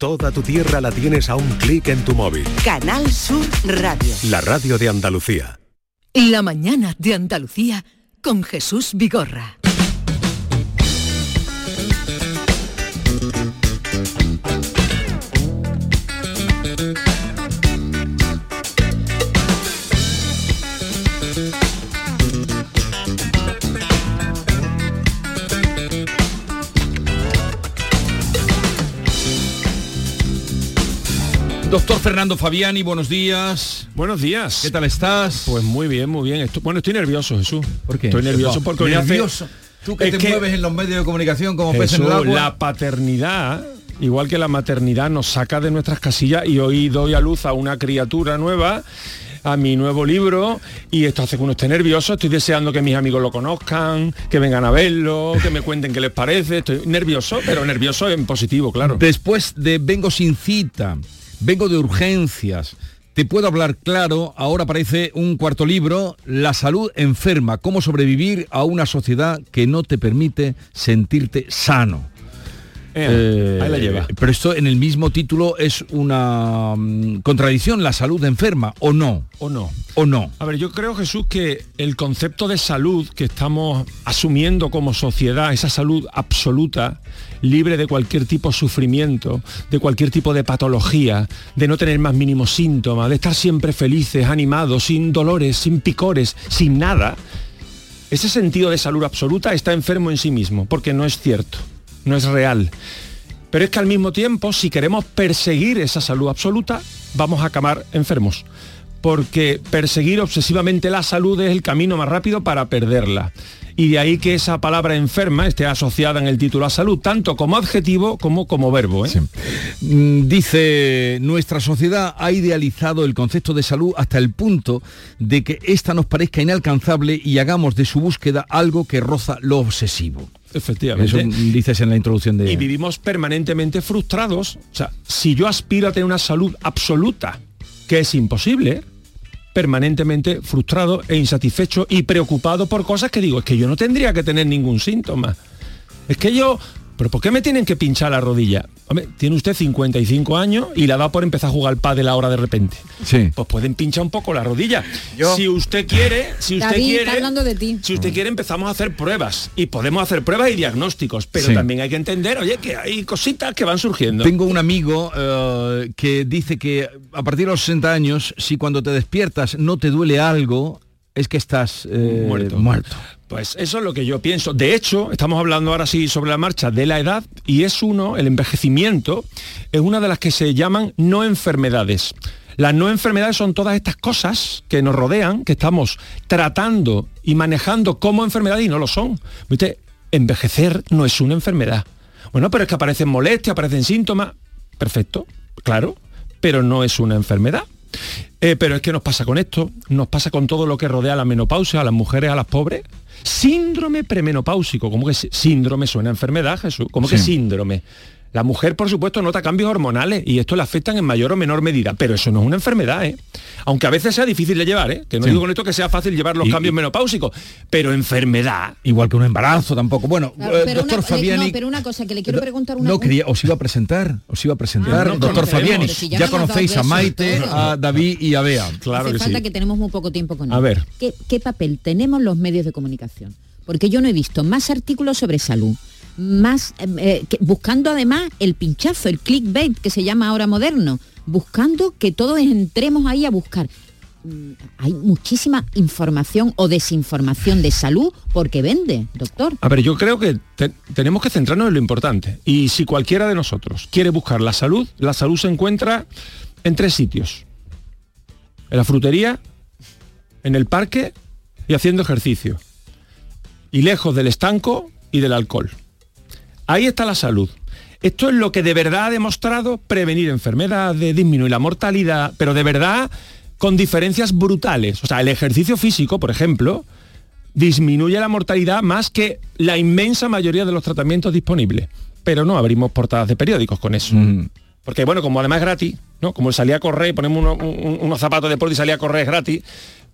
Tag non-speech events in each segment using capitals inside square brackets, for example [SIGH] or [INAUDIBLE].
Toda tu tierra la tienes a un clic en tu móvil. Canal Sur Radio. La radio de Andalucía. La mañana de Andalucía con Jesús Vigorra. Doctor Fernando Fabiani, buenos días. Buenos días. ¿Qué tal estás? Pues muy bien, muy bien. Esto- bueno, estoy nervioso, Jesús. ¿Por qué? Estoy nervioso No, porque hoy hace- nervioso. Tú que Es te que- mueves en los medios de comunicación como pez en Jesús, el agua. la paternidad, igual que la maternidad, nos saca de nuestras casillas y hoy doy a luz a una criatura nueva a mi nuevo libro y esto hace que uno esté nervioso, estoy deseando que mis amigos lo conozcan, que vengan a verlo, que me cuenten qué les parece, estoy nervioso, pero nervioso en positivo, claro. Después de Vengo sin cita, vengo de urgencias, te puedo hablar claro, ahora aparece un cuarto libro, La salud enferma, cómo sobrevivir a una sociedad que no te permite sentirte sano. Eh, ahí la lleva. Pero esto en el mismo título es una mm, contradicción, la salud enferma, ¿o no? ¿O no? ¿O no? A ver, yo creo, Jesús, que el concepto de salud que estamos asumiendo como sociedad, esa salud absoluta, libre de cualquier tipo de sufrimiento, de cualquier tipo de patología, de no tener más mínimos síntomas, de estar siempre felices, animados, sin dolores, sin picores, sin nada, ese sentido de salud absoluta está enfermo en sí mismo, porque no es cierto, no es real. Pero es que al mismo tiempo, si queremos perseguir esa salud absoluta, vamos a acabar enfermos. Porque perseguir obsesivamente la salud es el camino más rápido para perderla. Y de ahí que esa palabra enferma esté asociada en el título a salud, tanto como adjetivo como como verbo. ¿eh? Mm, Dice, nuestra sociedad ha idealizado el concepto de salud hasta el punto de que ésta nos parezca inalcanzable y hagamos de su búsqueda algo que roza lo obsesivo. Efectivamente. Eso dices en la introducción de... y vivimos permanentemente frustrados. O sea, si yo aspiro a tener una salud absoluta, que es imposible, permanentemente frustrado e insatisfecho y preocupado por cosas que digo, es que yo no tendría que tener ningún síntoma. Es que yo, pero ¿por qué me tienen que pinchar la rodilla? Hombre, tiene usted 55 años y la da por empezar a jugar al pádel ahora de repente. Sí. Pues pueden pinchar un poco la rodilla. Si usted quiere, si usted David, quiere, está hablando de ti. si usted quiere empezamos a hacer pruebas y podemos hacer pruebas y diagnósticos, pero Sí. también hay que entender, oye, que hay cositas que van surgiendo. Tengo un amigo eh, que dice que a partir de los 60 años, si cuando te despiertas no te duele algo, es que estás eh, Muerto. muerto. Pues eso es lo que yo pienso. De hecho, estamos hablando ahora sí sobre la marcha de la edad y es uno, el envejecimiento, es una de las que se llaman no enfermedades. Las no enfermedades son todas estas cosas que nos rodean, que estamos tratando y manejando como enfermedad y no lo son. ¿Viste? Envejecer no es una enfermedad. Bueno, pero es que aparecen molestias, aparecen síntomas. Perfecto, claro, pero no es una enfermedad. Eh, pero es que nos pasa con esto, nos pasa con todo lo que rodea a la menopausia, a las mujeres, a las pobres. Síndrome premenopáusico, como que sí- síndrome suena a enfermedad, Jesús? como que Sí. síndrome? La mujer, por supuesto, nota cambios hormonales y esto le afectan en mayor o menor medida, pero eso no es una enfermedad, ¿eh? Aunque a veces sea difícil de llevar, ¿eh? Que no Sí. digo con esto que sea fácil llevar los Y- cambios y- menopáusicos, pero enfermedad. Igual que un embarazo tampoco. Bueno, Claro, eh, pero, doctor una, Fabiani... no, pero una cosa que le quiero preguntar una No, quería, os iba a presentar, os iba a presentar. Ah, no doctor. Fabiani, si ya conocéis a Maite, a David y a Bea. Claro Hace que falta sí. que tenemos muy poco tiempo con él. A ver. ¿Qué, qué papel tenemos los medios de comunicación? Porque yo no he visto más artículos sobre salud, más eh, eh, buscando además el pinchazo, el clickbait que se llama ahora moderno, buscando que todos entremos ahí a buscar. Mm, Hay muchísima información o desinformación de salud porque vende, doctor. A ver, yo creo que te- tenemos que centrarnos en lo importante. Y si cualquiera de nosotros quiere buscar la salud, la salud se encuentra en tres sitios. En la frutería, en el parque y haciendo ejercicio. Y lejos del estanco y del alcohol. Ahí está la salud. Esto es lo que de verdad ha demostrado prevenir enfermedades, disminuir la mortalidad, pero de verdad con diferencias brutales. O sea, el ejercicio físico, por ejemplo, disminuye la mortalidad más que la inmensa mayoría de los tratamientos disponibles. Pero no abrimos portadas de periódicos con eso. Porque bueno, como además es gratis, ¿no? Como salía a correr, ponemos uno- un- unos zapatos de deporte y salía a correr es gratis,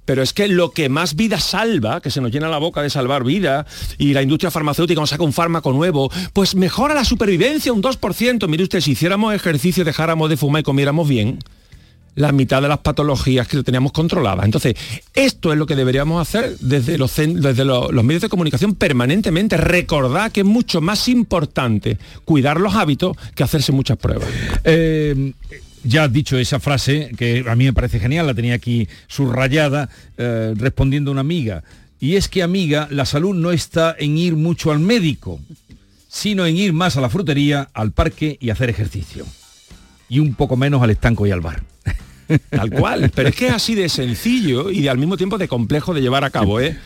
Pero es que lo que más vida salva, que se nos llena la boca de salvar vida, y la industria farmacéutica nos saca un fármaco nuevo, pues mejora la supervivencia un 2%. Mire usted, si hiciéramos ejercicio, dejáramos de fumar y comiéramos bien, la mitad de las patologías que teníamos controladas. Entonces, esto es lo que deberíamos hacer desde los, medios de comunicación permanentemente. Recordar que es mucho más importante cuidar los hábitos que hacerse muchas pruebas. Eh, ya has dicho esa frase que a mí me parece genial, la tenía aquí subrayada, eh, respondiendo a una amiga. Y es que, amiga, la salud no está en ir mucho al médico, sino en ir más a la frutería, al parque y hacer ejercicio. Y un poco menos al estanco y al bar. Tal cual. Pero es que es así de sencillo y al mismo tiempo de complejo de llevar a cabo, [LAUGHS] ¿eh?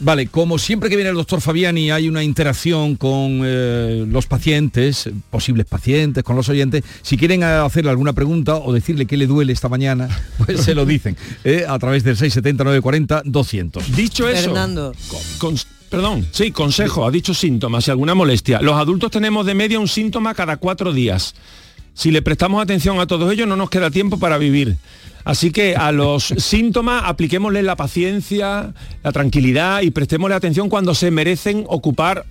Vale, como siempre que viene el doctor Fabiani hay una interacción con eh, los pacientes, posibles pacientes, con los oyentes, si quieren hacerle alguna pregunta o decirle qué le duele esta mañana, [LAUGHS] pues se lo dicen eh, a través del 670-940-200. Dicho eso, Fernando. perdón, sí, consejo, ha dicho síntomas y alguna molestia. Los adultos tenemos de media un síntoma cada cuatro días. Si le prestamos atención a todos ellos no nos queda tiempo para vivir. Así que a los [LAUGHS] síntomas apliquémosle la paciencia, la tranquilidad y prestémosle atención cuando se merecen ocupar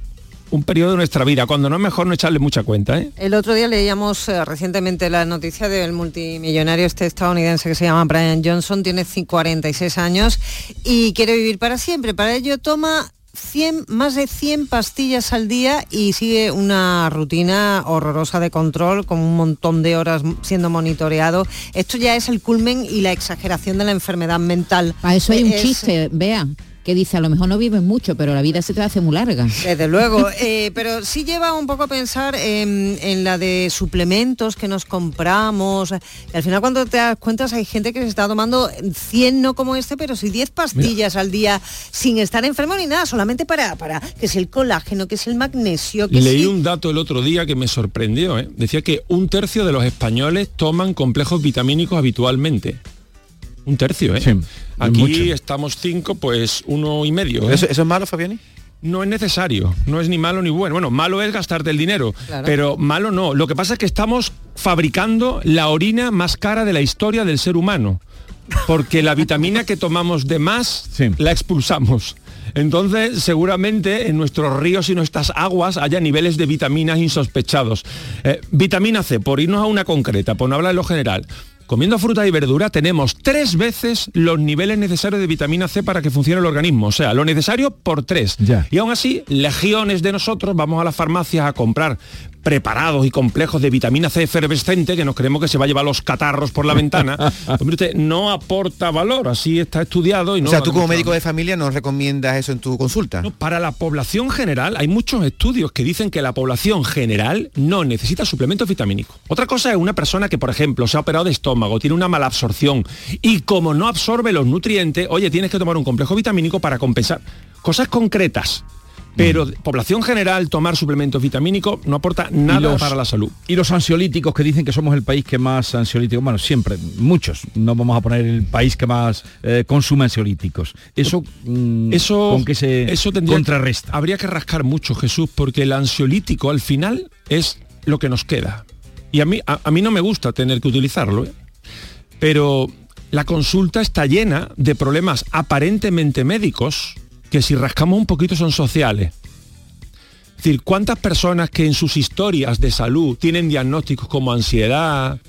un periodo de nuestra vida, cuando no es mejor no echarle mucha cuenta. ¿eh? El otro día leíamos eh, recientemente la noticia del multimillonario este estadounidense que se llama Brian Johnson, tiene 46 años y quiere vivir para siempre. Para ello toma 100, más de 100 pastillas al día y sigue una rutina horrorosa de control con un montón de horas siendo monitoreado. Esto ya es el culmen y la exageración de la enfermedad mental. A eso hay un chiste, vea que dice, a lo mejor no vives mucho, pero la vida se te hace muy larga. Desde luego, [LAUGHS] eh, pero sí lleva un poco a pensar en, la de suplementos que nos compramos. al final cuando te das cuenta hay gente que se está tomando 100, no como este, pero sí 10 pastillas al día sin estar enfermo ni nada, solamente para, para que es el colágeno, que es el magnesio. Que Leí un dato el otro día que me sorprendió. ¿eh? Decía que un tercio de los españoles toman complejos vitamínicos habitualmente. Un tercio, ¿eh? Aquí estamos cinco, pues uno y medio. ¿eh? ¿Eso, es malo, Fabiani? no es necesario, no es ni malo ni bueno. Bueno, malo es gastarte el dinero, pero malo no. Lo que pasa es que estamos fabricando la orina más cara de la historia del ser humano, porque la vitamina que tomamos de más la expulsamos. Entonces, seguramente en nuestros ríos y nuestras aguas haya niveles de vitaminas insospechados. Eh, vitamina C, por irnos a una concreta, por no hablar de lo general. Comiendo fruta y verdura tenemos tres veces los niveles necesarios de vitamina C para que funcione el organismo. O sea, lo necesario por tres. Y aún así, legiones de nosotros vamos a las farmacias a comprar preparados y complejos de vitamina C efervescente que nos creemos que se va a llevar los catarros por la ventana, [LAUGHS] pues no aporta valor, así está estudiado. Y no o sea, tú como médico de familia no recomiendas eso en tu consulta. para la población general hay muchos estudios que dicen que la población general no necesita suplementos vitamínicos. Otra cosa es una persona que, por ejemplo, se ha operado de estómago, tiene una mala absorción y como no absorbe los nutrientes, oye, tienes que tomar un complejo vitamínico para compensar. Cosas concretas pero población general tomar suplementos vitamínicos no aporta nada para la salud. Y los ansiolíticos que dicen que somos el país que más ansiolíticos, bueno, siempre, muchos, no vamos a poner el país que más eh, consume ansiolíticos. Eso, mm, eso con que se eso contrarresta. habría que rascar mucho, Jesús, porque el ansiolítico al final es lo que nos queda. Y a mí, a, mí no me gusta tener que utilizarlo, ¿eh? pero la consulta está llena de problemas aparentemente médicos que si rascamos un poquito son sociales. Es decir, ¿cuántas personas que en sus historias de salud tienen diagnósticos como ansiedad,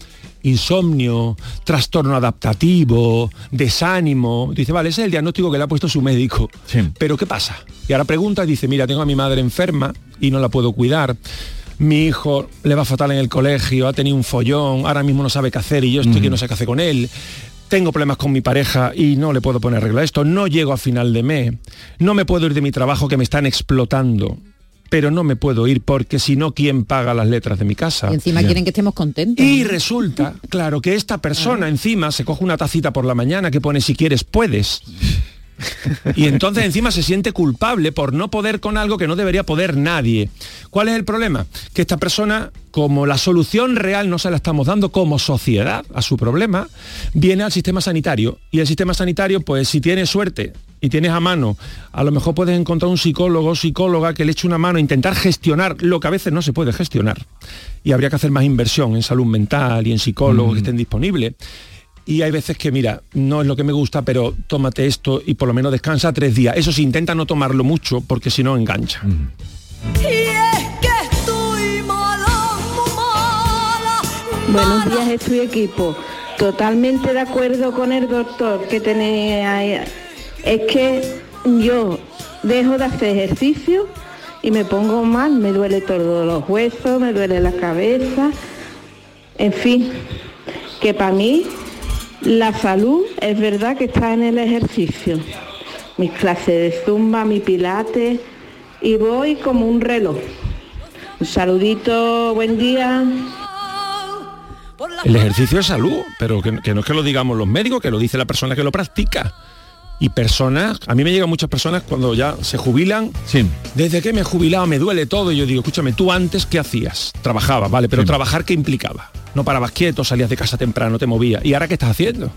insomnio, trastorno adaptativo, desánimo? Dice, vale, ese es el diagnóstico que le ha puesto su médico. Pero ¿qué pasa? Y ahora pregunta y dice, mira, tengo a mi madre enferma y no la puedo cuidar. Mi hijo le va fatal en el colegio, ha tenido un follón, ahora mismo no sabe qué hacer y yo estoy que no sé qué hacer con él tengo problemas con mi pareja y no le puedo poner regla a esto, no llego a final de mes, no me puedo ir de mi trabajo que me están explotando, pero no me puedo ir porque si no, ¿quién paga las letras de mi casa? Y encima quieren que estemos contentos. Y resulta, claro, que esta persona encima se coge una tacita por la mañana que pone si quieres, puedes. Y entonces encima se siente culpable por no poder con algo que no debería poder nadie. ¿Cuál es el problema? Que esta persona, como la solución real no se la estamos dando como sociedad a su problema, viene al sistema sanitario. Y el sistema sanitario, pues si tienes suerte y tienes a mano, a lo mejor puedes encontrar un psicólogo o psicóloga que le eche una mano a intentar gestionar lo que a veces no se puede gestionar. Y habría que hacer más inversión en salud mental y en psicólogos que estén disponibles y hay veces que, mira, no es lo que me gusta, pero tómate esto y por lo menos descansa tres días. Eso sí, intenta no tomarlo mucho porque si no engancha. Buenos días, estoy equipo. Totalmente de acuerdo con el doctor que tenéis ahí. Es que yo dejo de hacer ejercicio y me pongo mal, me duele todos los huesos, me duele la cabeza, en fin, que para mí la salud es verdad que está en el ejercicio. Mis clases de zumba, mi pilates y voy como un reloj. Un saludito, buen día. El ejercicio es salud, pero que, que no es que lo digamos los médicos, que lo dice la persona que lo practica. Y personas, a mí me llegan muchas personas cuando ya se jubilan, Sí. desde que me he jubilado me duele todo, y yo digo, escúchame, tú antes qué hacías? Trabajabas, vale, pero Sí. trabajar qué implicaba? No parabas quieto, salías de casa temprano, te movías. ¿Y ahora qué estás haciendo?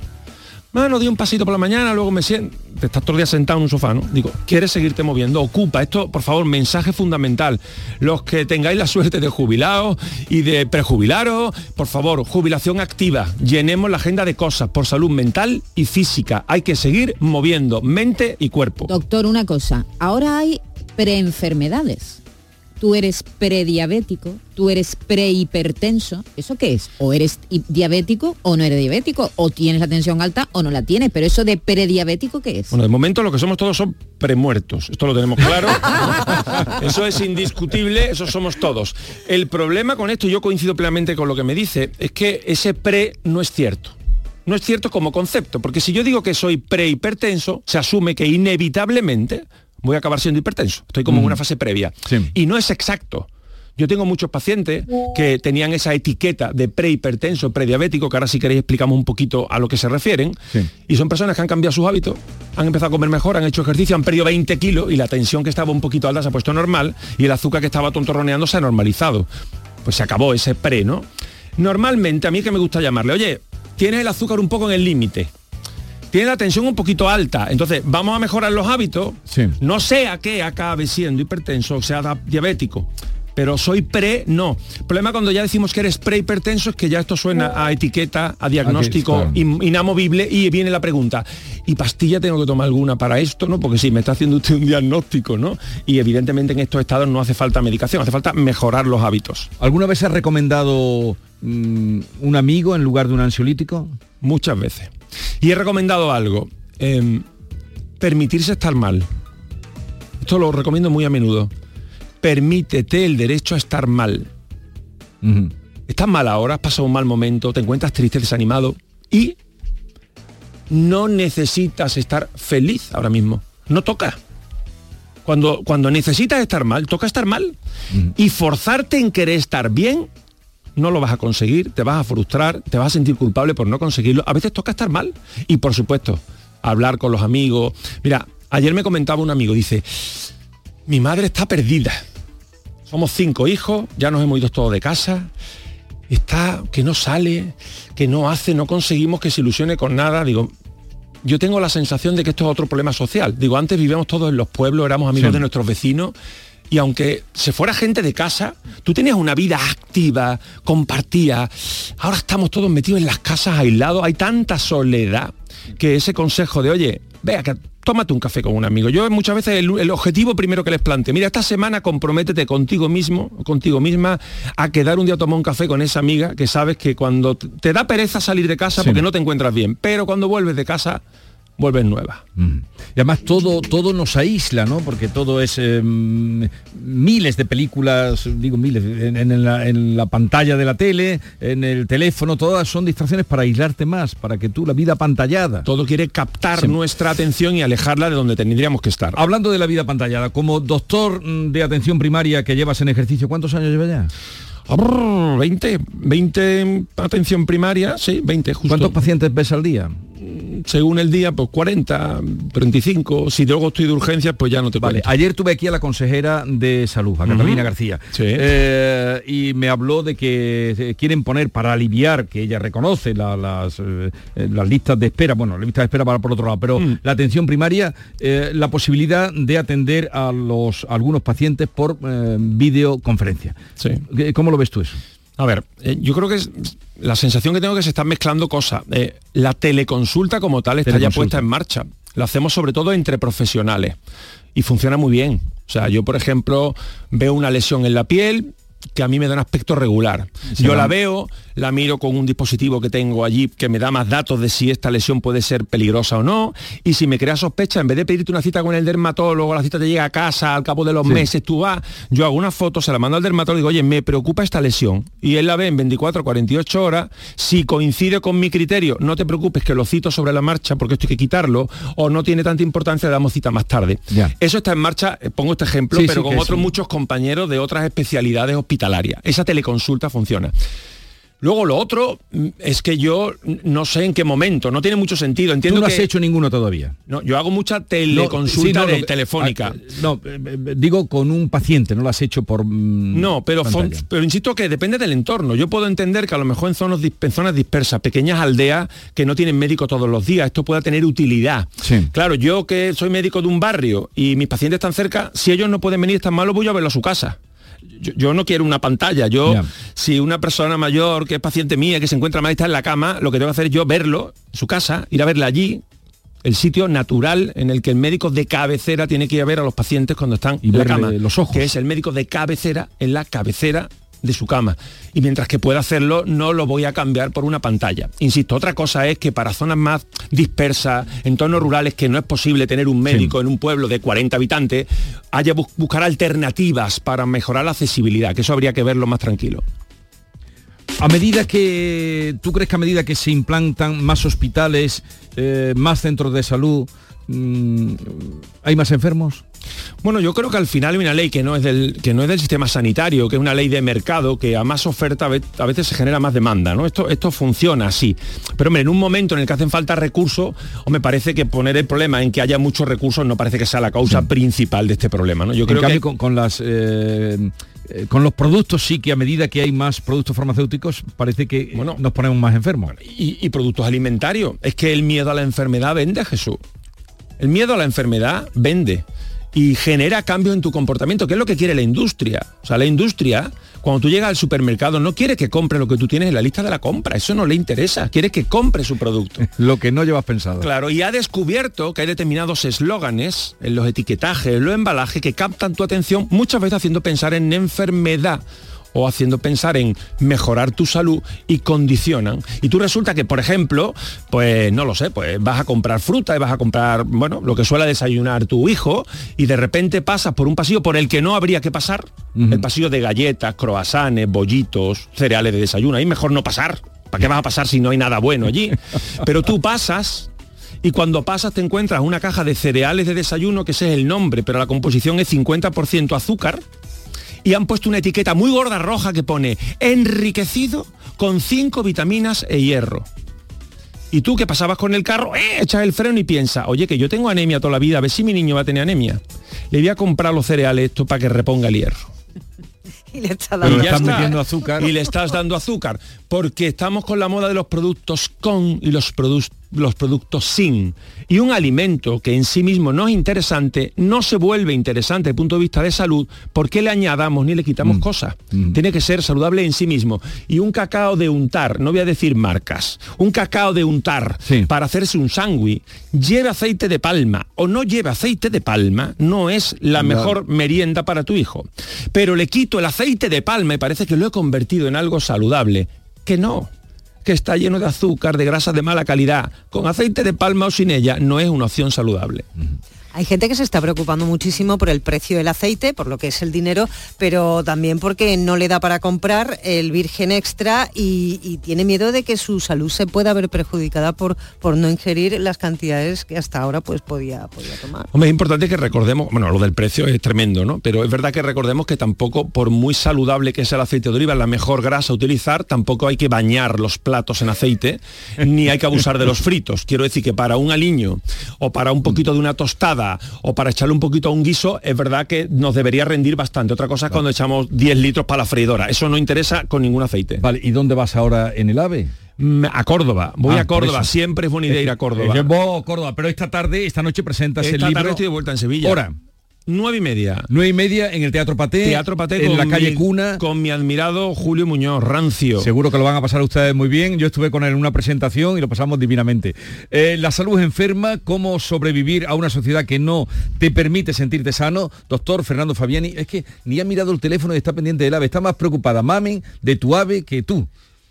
Bueno, di un pasito por la mañana, luego me siento, estás todo el día sentado en un sofá, ¿no? Digo, ¿quieres seguirte moviendo? Ocupa. Esto, por favor, mensaje fundamental. Los que tengáis la suerte de jubilados y de prejubilaros, por favor, jubilación activa. Llenemos la agenda de cosas por salud mental y física. Hay que seguir moviendo mente y cuerpo. Doctor, una cosa, ahora hay preenfermedades. Tú eres prediabético, tú eres prehipertenso. ¿Eso qué es? O eres diabético o no eres diabético, o tienes la tensión alta o no la tienes. Pero eso de prediabético, ¿qué es? Bueno, de momento lo que somos todos son premuertos. Esto lo tenemos claro. [LAUGHS] eso es indiscutible, eso somos todos. El problema con esto, yo coincido plenamente con lo que me dice, es que ese pre no es cierto. No es cierto como concepto, porque si yo digo que soy prehipertenso, se asume que inevitablemente voy a acabar siendo hipertenso. Estoy como en una fase previa. Sí. Y no es exacto. Yo tengo muchos pacientes que tenían esa etiqueta de prehipertenso, prediabético, que ahora si queréis explicamos un poquito a lo que se refieren. Sí. Y son personas que han cambiado sus hábitos, han empezado a comer mejor, han hecho ejercicio, han perdido 20 kilos y la tensión que estaba un poquito alta se ha puesto normal y el azúcar que estaba tontorroneando se ha normalizado. Pues se acabó ese pre, ¿no? Normalmente, a mí que me gusta llamarle, oye, tienes el azúcar un poco en el límite, tienes la tensión un poquito alta, entonces vamos a mejorar los hábitos, Sí. no sea que acabe siendo hipertenso o sea diabético. Pero soy pre, no. El problema cuando ya decimos que eres pre-hipertenso es que ya esto suena a etiqueta, a diagnóstico claro. inamovible y viene la pregunta, ¿y pastilla tengo que tomar alguna para esto? ¿no? Porque sí, me está haciendo usted un diagnóstico, ¿no? Y evidentemente en estos estados no hace falta medicación, hace falta mejorar los hábitos. ¿Alguna vez has recomendado mm, un amigo en lugar de un ansiolítico? Muchas veces. Y he recomendado algo, em, permitirse estar mal. Esto lo recomiendo muy a menudo. Permítete el derecho a estar mal. Estás mal ahora, has pasado un mal momento, te encuentras triste, desanimado y no necesitas estar feliz ahora mismo. No toca. Cuando, cuando necesitas estar mal, toca estar mal. Y forzarte en querer estar bien, no lo vas a conseguir, te vas a frustrar, te vas a sentir culpable por no conseguirlo. A veces toca estar mal. Y por supuesto, hablar con los amigos. Mira, ayer me comentaba un amigo, dice, mi madre está perdida. Somos cinco hijos, ya nos hemos ido todos de casa. Está que no sale, que no hace, no conseguimos que se ilusione con nada. Digo, yo tengo la sensación de que esto es otro problema social. Digo, antes vivíamos todos en los pueblos, éramos amigos Sí. de nuestros vecinos. Y aunque se fuera gente de casa, tú tenías una vida activa, compartía. Ahora estamos todos metidos en las casas aislados. Hay tanta soledad que ese consejo de, oye, vea, que tómate un café con un amigo. Yo muchas veces el, el objetivo primero que les planteo, mira, esta semana comprométete contigo mismo, contigo misma, a quedar un día a tomar un café con esa amiga que sabes que cuando te da pereza salir de casa Sí. porque no te encuentras bien, pero cuando vuelves de casa, vuelves nueva. Mm. Y además todo, todo nos aísla, ¿no? Porque todo es eh, mm, miles de películas, digo miles, en, en la, en la pantalla de la tele, en el teléfono, todas son distracciones para aislarte más, para que tú la vida pantallada. Todo quiere captar Sí. nuestra atención y alejarla de donde tendríamos que estar. Hablando de la vida pantallada, como doctor mm, de atención primaria que llevas en ejercicio, ¿cuántos años llevas ya? Ah, brr, 20, 20 en atención primaria, sí, 20 justo. ¿Cuántos pacientes ves al día? Según el día, pues 40, 35. Si luego estoy de urgencias, pues ya no te Vale, cuento. ayer tuve aquí a la consejera de salud, a Catalina. García, Sí. Eh, y me habló de que eh, quieren poner para aliviar, que ella reconoce la- las, eh, las listas de espera, bueno, las listas de espera para por otro lado, pero Mm. la atención primaria, eh, la posibilidad de atender a los a algunos pacientes por videoconferencia. Sí. ¿Qué- ¿Cómo lo ves tú eso? A ver, eh, yo creo que es, la sensación que tengo es que se están mezclando cosas. Eh, la teleconsulta como tal está ya puesta en marcha. Lo hacemos sobre todo entre profesionales y funciona muy bien. O sea, yo por ejemplo veo una lesión en la piel que a mí me da un aspecto regular. Sí, yo la veo, la miro con un dispositivo que tengo allí que me da más datos de si esta lesión puede ser peligrosa o no. Y si me crea sospecha, en vez de pedirte una cita con el dermatólogo, la cita te llega a casa al cabo de los Sí. meses, tú vas, yo hago una foto, se la mando al dermatólogo y digo, oye, me preocupa esta lesión. Y él la ve en 24 48 horas. Si coincide con mi criterio, no te preocupes que lo cito sobre la marcha porque esto hay que quitarlo, o no tiene tanta importancia, le damos cita más tarde. Ya. Eso está en marcha, eh, pongo este ejemplo, Sí, pero sí, con otros muchos compañeros de otras especialidades hospitalarias. Esa teleconsulta funciona. Luego lo otro mm, es que yo no sé en qué momento, no tiene mucho sentido. Tú Entiendo no que has hecho ninguno todavía. no, yo hago mucha No, teleconsulta sí, no, de lo- telefónica. ah, No, eh, eh, digo con un paciente, no lo has hecho por... mm, No, pero, pantalla. pero insisto que depende del entorno. Yo puedo entender que a lo mejor en zonas, dis- en zonas dispersas, pequeñas aldeas que no tienen médico todos los días, esto pueda tener utilidad. Sí. Claro, yo que soy médico de un barrio y mis pacientes están cerca, si ellos no pueden venir tan malos, voy a verlo a su casa. Yo, yo no quiero una pantalla. Yo, si una persona mayor que es paciente mía, que se encuentra mal está en la cama, lo que tengo que hacer es yo verlo en su casa, ir a verla allí, el sitio natural en el que el médico de cabecera tiene que ir a ver a los pacientes cuando están Y en la cama. los ojos. Que es el médico de cabecera en la cabecera de su cama. Y mientras que pueda hacerlo, no lo voy a cambiar por una pantalla. Insisto, otra cosa es que para zonas más dispersas, entornos rurales, que no es posible tener un médico en un pueblo de 40 habitantes, haya bus- buscar alternativas para mejorar la accesibilidad, que eso habría que verlo más tranquilo. A medida que, ¿tú crees que a medida que se implantan más hospitales, eh, más centros de salud, mm, hay más enfermos? Bueno, yo creo que al final hay una ley que no es del, que no es del sistema sanitario, que es una ley de mercado, que a más oferta a ve- a veces se genera más demanda, ¿no? Esto, esto funciona así. Pero hombre, en un momento en el que hacen falta recursos, o me parece que poner el problema en que haya muchos recursos no parece que sea la causa principal de este problema, ¿no? Yo en creo cambio, que con, con las... eh, eh, con los productos sí que a medida que hay más productos farmacéuticos parece que Bueno. nos ponemos más enfermos. y, y productos alimentarios. Es que el miedo a la enfermedad vende, Jesús. El miedo a la enfermedad vende y genera cambio en tu comportamiento, que es lo que quiere la industria. O sea, la industria, cuando tú llegas al supermercado, no quiere que compre lo que tú tienes en la lista de la compra. Eso no le interesa. Quiere que compre su producto. [LAUGHS] Lo que no llevas pensado. Claro, y ha descubierto que hay determinados eslóganes en los etiquetajes, en los embalajes, que captan tu atención, muchas veces haciendo pensar en enfermedad o haciendo pensar en mejorar tu salud y condicionan. Y tú resulta que, por ejemplo, pues no lo sé, pues vas a comprar fruta y vas a comprar, bueno, lo que suele desayunar tu hijo y de repente pasas por un pasillo por el que no habría que pasar, el pasillo de galletas, croissants, bollitos, cereales de desayuno. Ahí mejor no pasar. ¿Para qué vas a pasar si no hay nada bueno allí? [LAUGHS] Pero tú pasas y cuando pasas te encuentras una caja de cereales de desayuno, que ese es el nombre, pero la composición es 50% azúcar, y han puesto una etiqueta muy gorda roja que pone enriquecido con 5 vitaminas e hierro. Y tú que pasabas con el carro, ¡eh! echas el freno y piensas, oye, que yo tengo anemia toda la vida, a ver si mi niño va a tener anemia. Le voy a comprar los cereales esto para que reponga el hierro. [LAUGHS] Y le está dando le estás está. metiendo azúcar. Y le estás dando azúcar. Porque estamos con la moda de los productos con y los, produ- los productos sin. Y un alimento que en sí mismo no es interesante, no se vuelve interesante desde el punto de vista de salud porque le añadamos ni le quitamos cosas. Tiene que ser saludable en sí mismo. Y un cacao de untar, no voy a decir marcas, un cacao de untar Sí. para hacerse un sándwich, lleve aceite de palma o no lleve aceite de palma, no es la mejor merienda para tu hijo. Pero le quito el aceite de palma y parece que lo he convertido en algo saludable. Que no, que está lleno de azúcar, de grasas de mala calidad. Con aceite de palma o sin ella no es una opción saludable. Hay gente que se está preocupando muchísimo por el precio del aceite, por lo que es el dinero, pero también porque no le da para comprar el virgen extra y, tiene miedo de que su salud se pueda ver perjudicada por, por no ingerir las cantidades que hasta ahora pues podía, podía tomar. Hombre, es importante que recordemos, bueno, lo del precio es tremendo, ¿no? Pero es verdad que recordemos que tampoco, por muy saludable que sea el aceite de oliva, la mejor grasa a utilizar, tampoco hay que bañar los platos en aceite, ni hay que abusar de los fritos. Quiero decir que para un aliño o para un poquito de una tostada o para echarle un poquito a un guiso, es verdad que nos debería rendir bastante. Otra cosa es cuando echamos 10 litros para la freidora. Eso no interesa con ningún aceite. Vale, ¿y dónde vas ahora en el AVE? Mm, A Córdoba, voy Ah, a Córdoba, siempre es buena idea ir a Córdoba. Eh, vos, Córdoba, pero esta tarde, esta noche presentas Esta el tarde libro. estoy de vuelta en Sevilla. Ahora, Nueve y media. Nueve y media en el Teatro Paté. Teatro Paté en la calle mi- Cuna. Con mi admirado Julio Muñoz, rancio. Seguro que lo van a pasar ustedes muy bien. Yo estuve con él en una presentación y lo pasamos divinamente. Eh, la salud enferma, cómo sobrevivir a una sociedad que no te permite sentirte sano. Doctor Fernando Fabiani, es que ni ha mirado el teléfono y está pendiente del ave. Está más preocupada, mami, de tu ave que tú.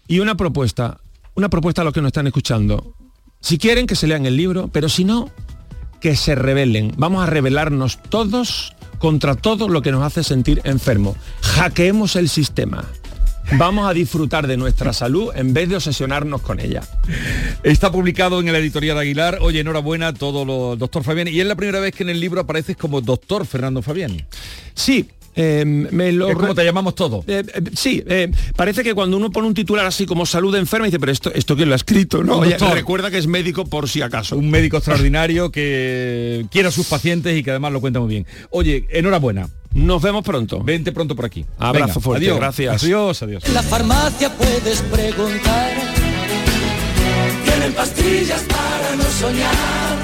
Y una propuesta, una propuesta a los que nos están escuchando. Si quieren que se lean el libro, pero si no, que se rebelen. Vamos a rebelarnos todos contra todo lo que nos hace sentir enfermos. Hackeemos el sistema. Vamos a disfrutar de nuestra salud en vez de obsesionarnos con ella. Está publicado en el editorial Aguilar. Oye, enhorabuena todo lo doctor Fabiani. Y es la primera vez que en el libro apareces como doctor Fernando Fabiani. Sí, eh, me lo... Es como te llamamos todo. Eh, eh, sí, eh, parece que cuando uno pone un titular así como salud enferma, dice, pero esto, esto quién lo ha escrito, ¿no? Oye, recuerda que es médico por si acaso. Un médico extraordinario que quiere a sus pacientes y que además lo cuenta muy bien. Oye, enhorabuena. Nos vemos pronto. Vente pronto por aquí. Abrazo Venga, fuerte, adiós. gracias. Adiós, adiós. En la farmacia puedes preguntar. Tienen pastillas para no soñar.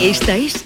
Esta es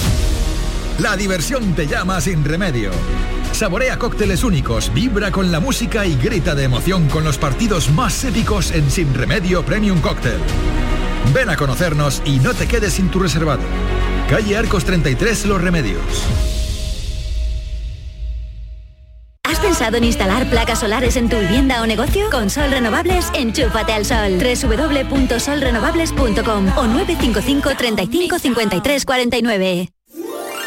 La diversión te llama sin remedio. Saborea cócteles únicos, vibra con la música y grita de emoción con los partidos más épicos en Sin Remedio Premium Cóctel. Ven a conocernos y no te quedes sin tu reservado. Calle Arcos 33 Los Remedios. ¿Has pensado en instalar placas solares en tu vivienda o negocio? Con Sol Renovables, enchúfate al sol. www.solrenovables.com o 955 35 53 49.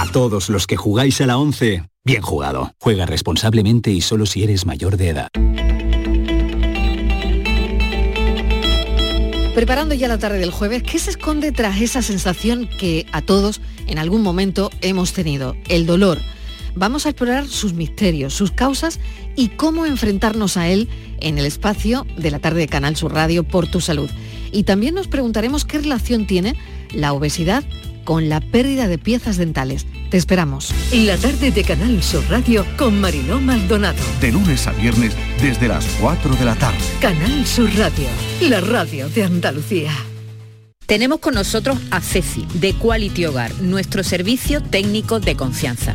A todos los que jugáis a la 11, bien jugado. Juega responsablemente y solo si eres mayor de edad. Preparando ya la tarde del jueves, ¿qué se esconde tras esa sensación que a todos en algún momento hemos tenido? El dolor. Vamos a explorar sus misterios, sus causas y cómo enfrentarnos a él en el espacio de la tarde de Canal Sur Radio por tu salud. Y también nos preguntaremos qué relación tiene la obesidad con la pérdida de piezas dentales. Te esperamos. La tarde de Canal Sur Radio con Mariló Maldonado. De lunes a viernes desde las 4 de la tarde. Canal Sur Radio, la radio de Andalucía. Tenemos con nosotros a Ceci, de Quality Hogar, nuestro servicio técnico de confianza.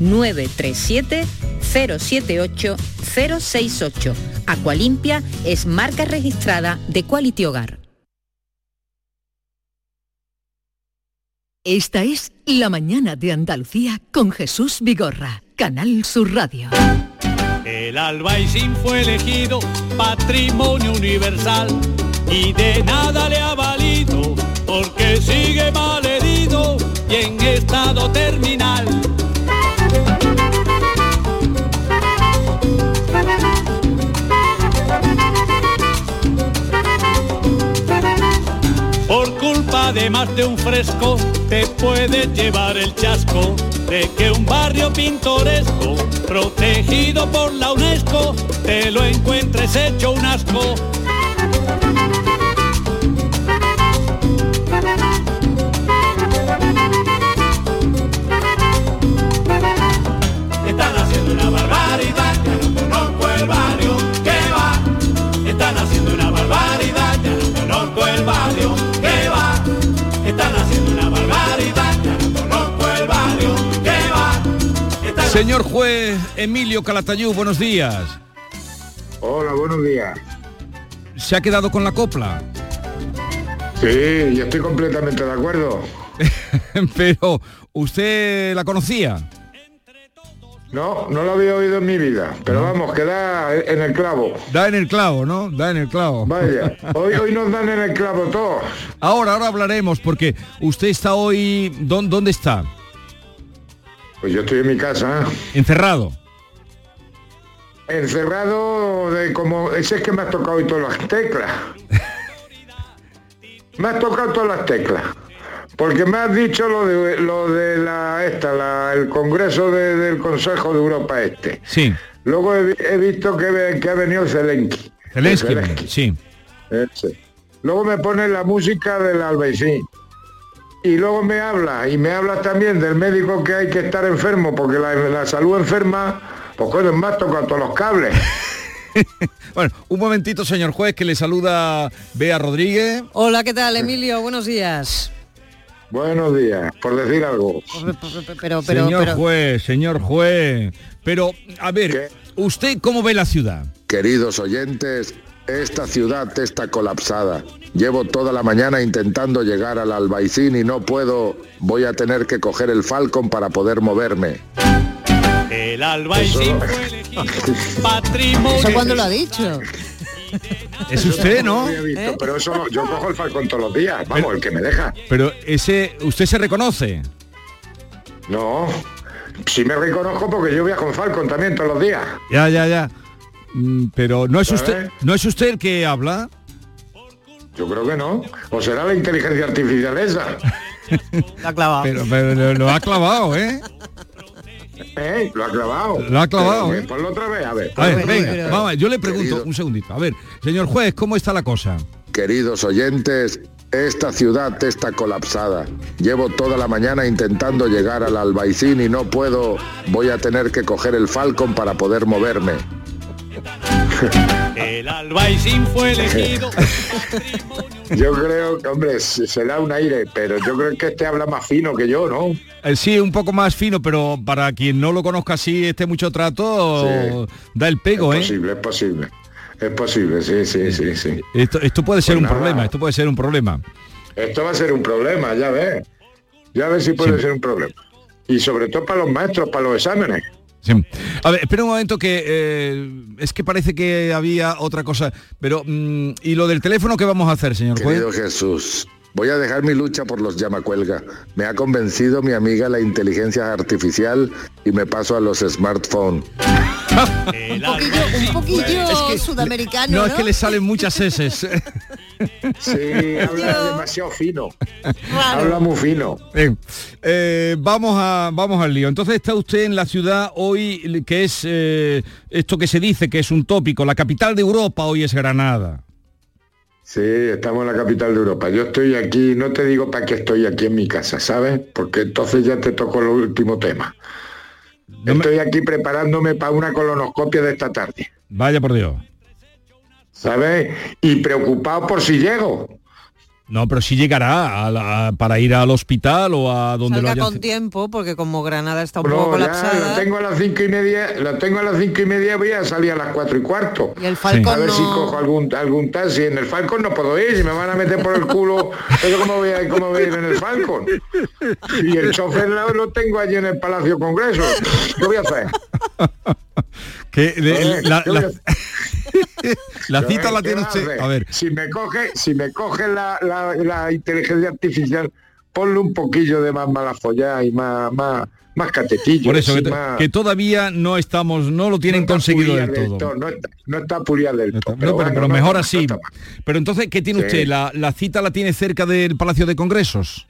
937 078 068. Aqualimpia es marca registrada de Quality Hogar. Esta es La mañana de Andalucía con Jesús Vigorra, Canal Sur Radio. El Albaicín fue elegido patrimonio universal y de nada le ha valido porque sigue mal herido y en estado terminal. Culpa de más de un fresco te puedes llevar el chasco de que un barrio pintoresco protegido por la UNESCO te lo encuentres hecho un asco. Señor juez Emilio Calatayud, buenos días. Hola, buenos días. ¿Se ha quedado con la copla? Sí, yo estoy completamente de acuerdo. [LAUGHS] Pero, ¿usted la conocía? No, no lo había oído en mi vida, pero vamos, que da en el clavo. Da en el clavo, ¿no? Da en el clavo. Vaya, [LAUGHS] hoy, hoy nos dan en el clavo todos. Ahora, ahora hablaremos, porque usted está hoy... ¿Dónde, dónde está? Pues yo estoy en mi casa. Encerrado. Encerrado de como... Ese es que me has tocado hoy todas las teclas. [LAUGHS] me has tocado todas las teclas. Porque me has dicho lo de lo de la esta, la- el Congreso de- del Consejo de Europa este. Sí. Luego he, vi- he visto que, que ha venido Zelensky. Zelensky, Zelensky. sí. Ese. Luego me pone la música del Albaicín. Y luego me habla, y me habla también del médico que hay que estar enfermo, porque la, la salud enferma, pues coño, me has tocado todos los cables. [LAUGHS] Bueno, un momentito, señor juez, que le saluda Bea Rodríguez. Hola, ¿qué tal, Emilio? Buenos días. Buenos días, por decir algo. Pero, pero, señor pero- juez, señor juez. Pero, a ver, ¿usted cómo ve la ciudad? Queridos oyentes, esta ciudad está colapsada. Llevo toda la mañana intentando llegar al Albaicín y no puedo. Voy a tener que coger el Falcon para poder moverme. El Albaicín fue [LAUGHS] elegido patrimonio. ¿Eso cuándo lo ha dicho? Es usted, ¿no? visto, Pero eso yo cojo el Falcon todos los días, vamos, el que me deja. Pero ese, ¿usted se reconoce? No, sí me reconozco porque yo viajo en Falcon también todos los días. Ya, ya, ya. Mm, Pero no es ¿Sabes? usted, no es usted el que habla. Yo creo que no. O será la inteligencia artificial esa. [LAUGHS] La ha clavado. Pero, pero lo, lo ha clavado, ¿eh? ¿Eh? Lo ha clavado. Lo ha clavado, Pero, ¿eh? Ponlo otra vez, a ver. A ver, venga, vez. vamos, yo le pregunto Querido- un segundito. A ver, señor juez, ¿cómo está la cosa? Queridos oyentes, esta ciudad está colapsada. Llevo toda la mañana intentando llegar al Albaicín y no puedo. Voy a tener que coger el Falcon para poder moverme. El Albaicín fue elegido. [LAUGHS] Yo creo que, hombre, se da un aire, pero yo creo que este habla más fino que yo, ¿no? Eh, sí, un poco más fino, pero para quien no lo conozca así, este mucho trato, Sí. da el pego, es ¿eh? posible, es posible. Es posible, sí, sí, sí, sí. Esto, esto puede ser Pues un nada. problema, esto puede ser un problema. Esto va a ser un problema, ya ves. Ya ves si puede ser un problema. Y sobre todo para los maestros, para los exámenes. Sí. A ver, espera un momento que eh, es que parece que había otra cosa, pero mm, ¿y lo del teléfono qué vamos a hacer, señor juez? Querido Jesús, voy a dejar mi lucha por los llamacuelga. Me ha convencido mi amiga la inteligencia artificial y me paso a los smartphones. [LAUGHS] Un poquillo, un poquillo sudamericano, No, ¿no? es que le salen muchas S. [LAUGHS] Sí, [LAUGHS] habla demasiado fino. Habla muy fino. Bien, eh, vamos, a, vamos al lío. Entonces está usted en la ciudad hoy, que es eh, esto que se dice que es un tópico, la capital de Europa hoy es Granada. Sí, estamos en la capital de Europa. Yo estoy aquí, no te digo para qué estoy aquí en mi casa, ¿sabes? Porque entonces ya te toco el último tema. Estoy aquí preparándome para una colonoscopia de esta tarde, Vaya por Dios. ¿Sabes? Y preocupado por si llego. No, pero sí llegará a la- para ir al hospital o a donde lo hayan... con tiempo, porque como Granada está un poco No, ya, colapsada. la tengo a las cinco y media, la tengo a las cinco y media, voy a salir a las cuatro y cuarto. Y el Falcon A ver si cojo algún algún taxi. En el Falcon no puedo ir, si me van a meter por el culo, [LAUGHS] pero cómo voy a, cómo voy a ir en el Falcon. Y el chofer lo, lo tengo allí en el Palacio Congreso. ¿Qué voy a hacer? [LAUGHS] Que le- la, ¿qué voy a la- [LAUGHS] la ¿Qué cita la ¿qué tiene usted... A ver, Si me coge, si me coge la, la- inteligencia artificial, ponle un poquillo de más mala follada y más, más, más catetillo. por eso, que, más- que todavía no estamos, no lo tienen no conseguido del todo. No está, no está pulida del todo. No, pero, bueno, pero no, mejor así. pero entonces, ¿qué tiene Sí. usted? ¿La, la cita la tiene cerca del Palacio de Congresos?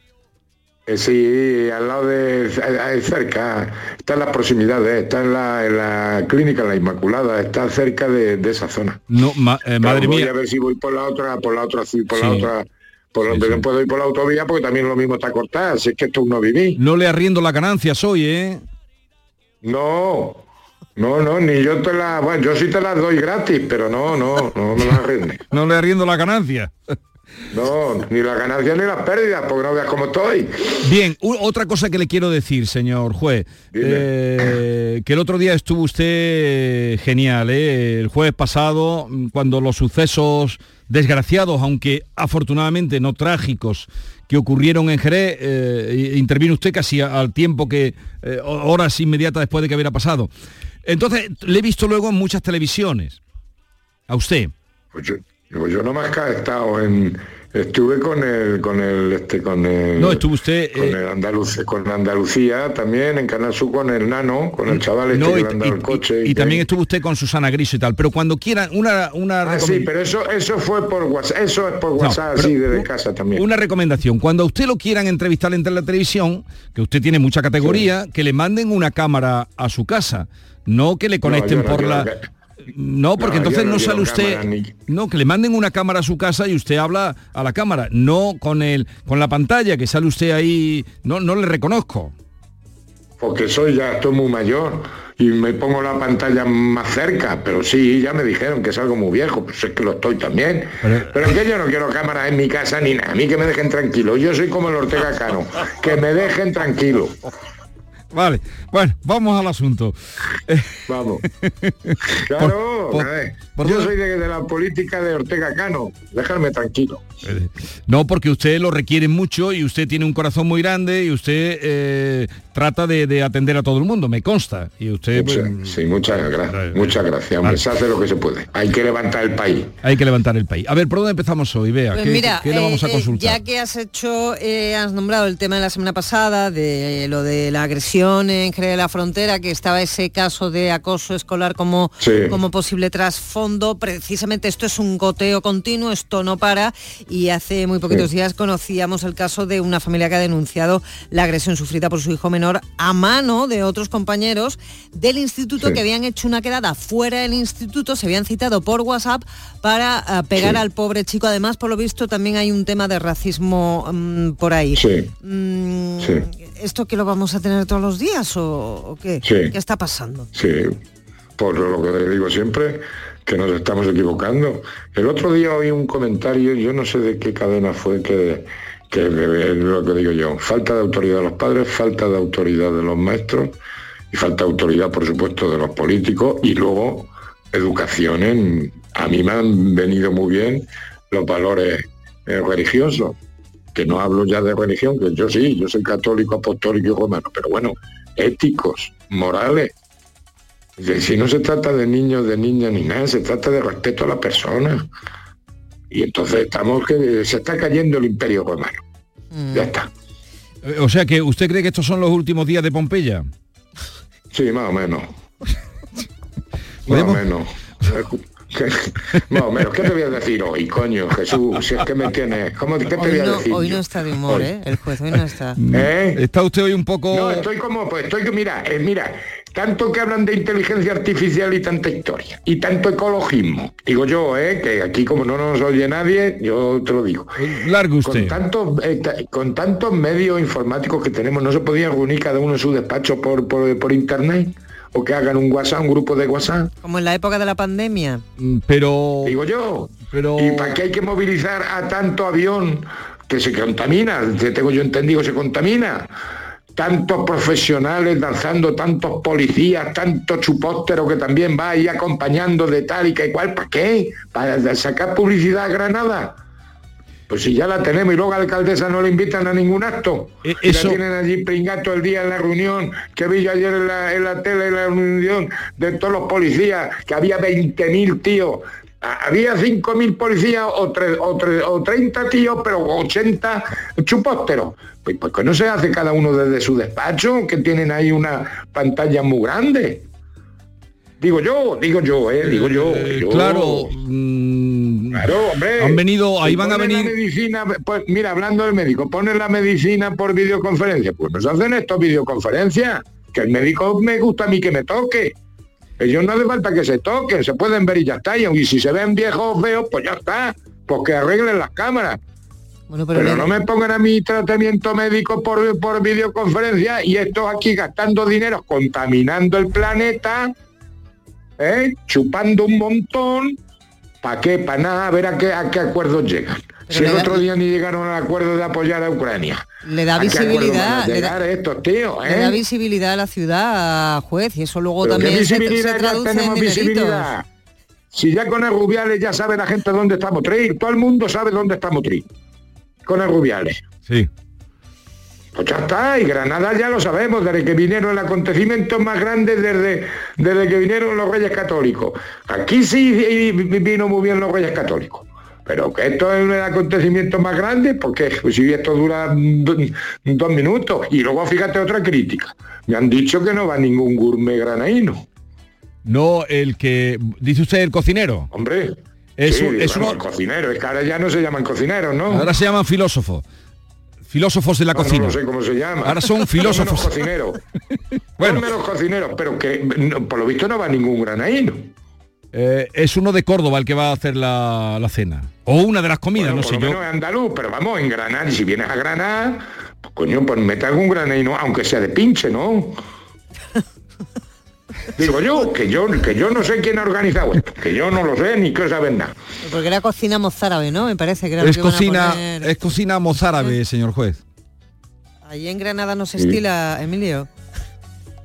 Eh, sí, al lado de eh, cerca, está en las proximidades, está en la, en la clínica La Inmaculada, está cerca de, de esa zona. No, ma- eh, madre voy mía. a ver si voy por la otra, por la otra, por la Sí. otra, por donde no puedo ir por la autovía porque también lo mismo está cortada, si es que esto es no viví. No le arriendo la ganancia hoy, ¿eh? No, no, no, ni yo te la, bueno, yo sí te las doy gratis, pero no, no, no me las [LAUGHS] rinde. No le arriendo la ganancia. No, ni las ganancias ni las pérdidas, porque no veas cómo estoy. Bien, otra cosa que le quiero decir, señor juez, eh, que el otro día estuvo usted genial, ¿eh? el jueves pasado, cuando los sucesos desgraciados, aunque afortunadamente no trágicos, que ocurrieron en Jerez, eh, intervino usted casi al tiempo que, eh, ho- horas inmediatas después de que hubiera pasado. Entonces, le he visto luego en muchas televisiones, a usted. Pues yo, nomás que he estado en, estuve con el, con el, este, con el, No, estuvo usted... con eh, el Andaluz- con Andalucía también, en Canal Sur con el Nano, con el chaval este no, que y, el coche. y también estuvo usted con Susana Griso y tal, pero cuando quieran una, una Ah, sí, pero eso, eso fue por WhatsApp, eso es por WhatsApp, pero sí, desde casa también. Una recomendación, cuando a usted lo quieran entrevistar en la televisión, que usted tiene mucha categoría, que le manden una cámara a su casa, no que le conecten no por la... que- No, porque No, entonces no no, sale usted... cámara ni- No, que le manden una cámara a su casa y usted habla a la cámara, no con el con la pantalla, que sale usted ahí... No, no le reconozco. Porque soy ya, estoy muy mayor y me pongo la pantalla más cerca, pero sí, ya me dijeron que es algo muy viejo, pues es que lo estoy también. Pero, que yo no quiero cámaras en mi casa ni nada, a mí que me dejen tranquilo. Yo soy como el Ortega Cano, que me dejen tranquilo. Vale, bueno, vamos al asunto. Vamos. [LAUGHS] Claro, por- a ver, por yo soy de, de la política de Ortega Cano, dejarme tranquilo. No, porque usted lo requiere mucho y usted tiene un corazón muy grande y usted eh, trata de, de atender a todo el mundo, me consta. Y usted... pues, Sí, muchas gracias, muchas gracias, se hace lo que se puede. Hay que levantar el país. Hay que levantar el país. A ver, ¿por dónde empezamos hoy? Vea, Pues ¿qué, mira, qué le vamos a eh, eh, consultar? ya que has hecho, eh, has nombrado el tema de la semana pasada, de lo de la agresión en de la Frontera, que estaba ese caso de acoso escolar como, Sí. como posible trasfondo, precisamente esto es un goteo continuo, esto no para, y hace muy poquitos Sí. días conocíamos el caso de una familia que ha denunciado la agresión sufrida por su hijo menor a mano de otros compañeros del instituto Sí. que habían hecho una quedada fuera del instituto, se habían citado por WhatsApp para ah, pegar al pobre chico. Además, por lo visto, también hay un tema de racismo mm, por ahí. Mm. ¿Esto que lo vamos a tener todos los días o, o qué? Sí. ¿Qué está pasando? Sí, por lo que digo siempre, que nos estamos equivocando. El otro día oí un comentario, yo no sé de qué cadena fue, que, que es lo que digo yo, falta de autoridad de los padres, falta de autoridad de los maestros y falta de autoridad, por supuesto, de los políticos y luego educación en... A mí me han venido muy bien los valores eh, religiosos, que no hablo ya de religión, que yo sí, yo soy católico, apostólico y romano, pero bueno, éticos, morales, Si si no se trata de niños, de niñas ni nada, se trata de respeto a la persona. Y entonces estamos que se está cayendo el imperio romano. Ya está. Eh, O sea que usted cree que estos son los últimos días de Pompeya. Sí, más o menos. [LAUGHS] Más o menos. Más o menos. ¿Qué te voy a decir hoy, coño, Jesús? Si es que me tienes. ¿Cómo, ¿Qué te voy Hoy a no, decir? hoy no está de humor, Hoy. ¿eh? El juez hoy no está. [LAUGHS] ¿Eh? Está usted hoy un poco... No, estoy como, pues estoy que, mira, eh, mira, tanto que hablan de inteligencia artificial y tanta historia, y tanto ecologismo. Digo yo, eh, que aquí como no nos oye nadie, yo te lo digo. Largo Con usted. tantos, eh, con tantos medios informáticos que tenemos, ¿no se podían reunir cada uno en su despacho por, por, por internet? ¿O que hagan un WhatsApp, un grupo de WhatsApp? Como en la época de la pandemia. Mm, Pero... Digo yo. Pero... ¿Y para qué hay que movilizar a tanto avión que se contamina? Te tengo yo entendido, se contamina. Tantos profesionales danzando, tantos policías, tantos chupósteros que también va ahí acompañando de tal y que igual, ¿para qué? ¿Para sacar publicidad a Granada? Pues si ya la tenemos y luego a la alcaldesa no le invitan a ningún acto. E- Y eso- la tienen allí pringato el día en la reunión, que vi yo ayer en la, en la tele, en la reunión de todos los policías, que había 20.000 tíos. Había 5.000 policías o, o, tre- o 30 tíos, pero 80 chupósteros. Pues, pues que no se hace cada uno desde su despacho, que tienen ahí una pantalla muy grande. Digo yo, digo yo, eh, digo yo. Eh, yo. claro, mm, Claro, hombre. Han venido, ahí van a la venir... medicina, pues mira, hablando del médico, ponen la medicina por videoconferencia. Pues nos hacen esto videoconferencia. Que el médico me gusta a mí que me toque. Ellos no hace falta que se toquen, se pueden ver y ya está. Y si se ven viejos feos, pues ya está. Pues que arreglen las cámaras. Bueno, pero, Pero le- no me pongan a mi tratamiento médico por, por videoconferencia y estos aquí gastando dinero, contaminando el planeta, ¿eh? chupando un montón. ¿Para qué? Para nada, a ver a qué, a qué acuerdos llegan. si el da- otro día ni llegaron al acuerdo de apoyar a Ucrania. le da ¿A qué acuerdo van a visibilidad, le da, estos tíos, le da eh? visibilidad a la ciudad, juez, y eso luego Pero ¿qué también se, ya traduce en tenemos dineritos. visibilidad? Si ya con el Rubiales ya sabe la gente dónde está Motril, todo el mundo sabe dónde está Motril. Con el Rubiales. Sí. Pues ya está, y Granada ya lo sabemos, desde que vinieron el acontecimiento más grande desde, desde que vinieron los reyes católicos. Aquí sí vino muy bien los reyes católicos. Pero que esto es el acontecimiento más grande, porque pues, si esto dura do- dos minutos. Y luego fíjate otra crítica. Me han dicho que no va ningún gourmet granaíno. No, el que... Dice usted el cocinero. Hombre. Es sí, un- es vamos, uno- cocinero, es que ahora ya no se llaman cocineros, ¿no? Ahora se llaman filósofos. Filósofos de la No, cocina. No, sé cómo se llama. Ahora son filósofos. Son menos cocineros. [LAUGHS] Bueno. Son menos cocineros, pero que no, por lo visto no va ningún granaíno. Eh, es uno de Córdoba el que va a hacer la, la cena. O una de las comidas, Bueno, no por sé lo yo. menos es andaluz, pero vamos, en Granada, y si vienes a Granada, pues coño, pues mete algún granaíno, aunque sea de pinche, ¿no? Digo yo, que yo, que yo no sé quién ha organizado esto, que yo no lo sé ni que saben nada. Porque era cocina mozárabe, ¿no? Me parece que era Es que cocina, poner. es cocina mozárabe, señor juez. Allí en Granada no se Sí. estila, Emilio.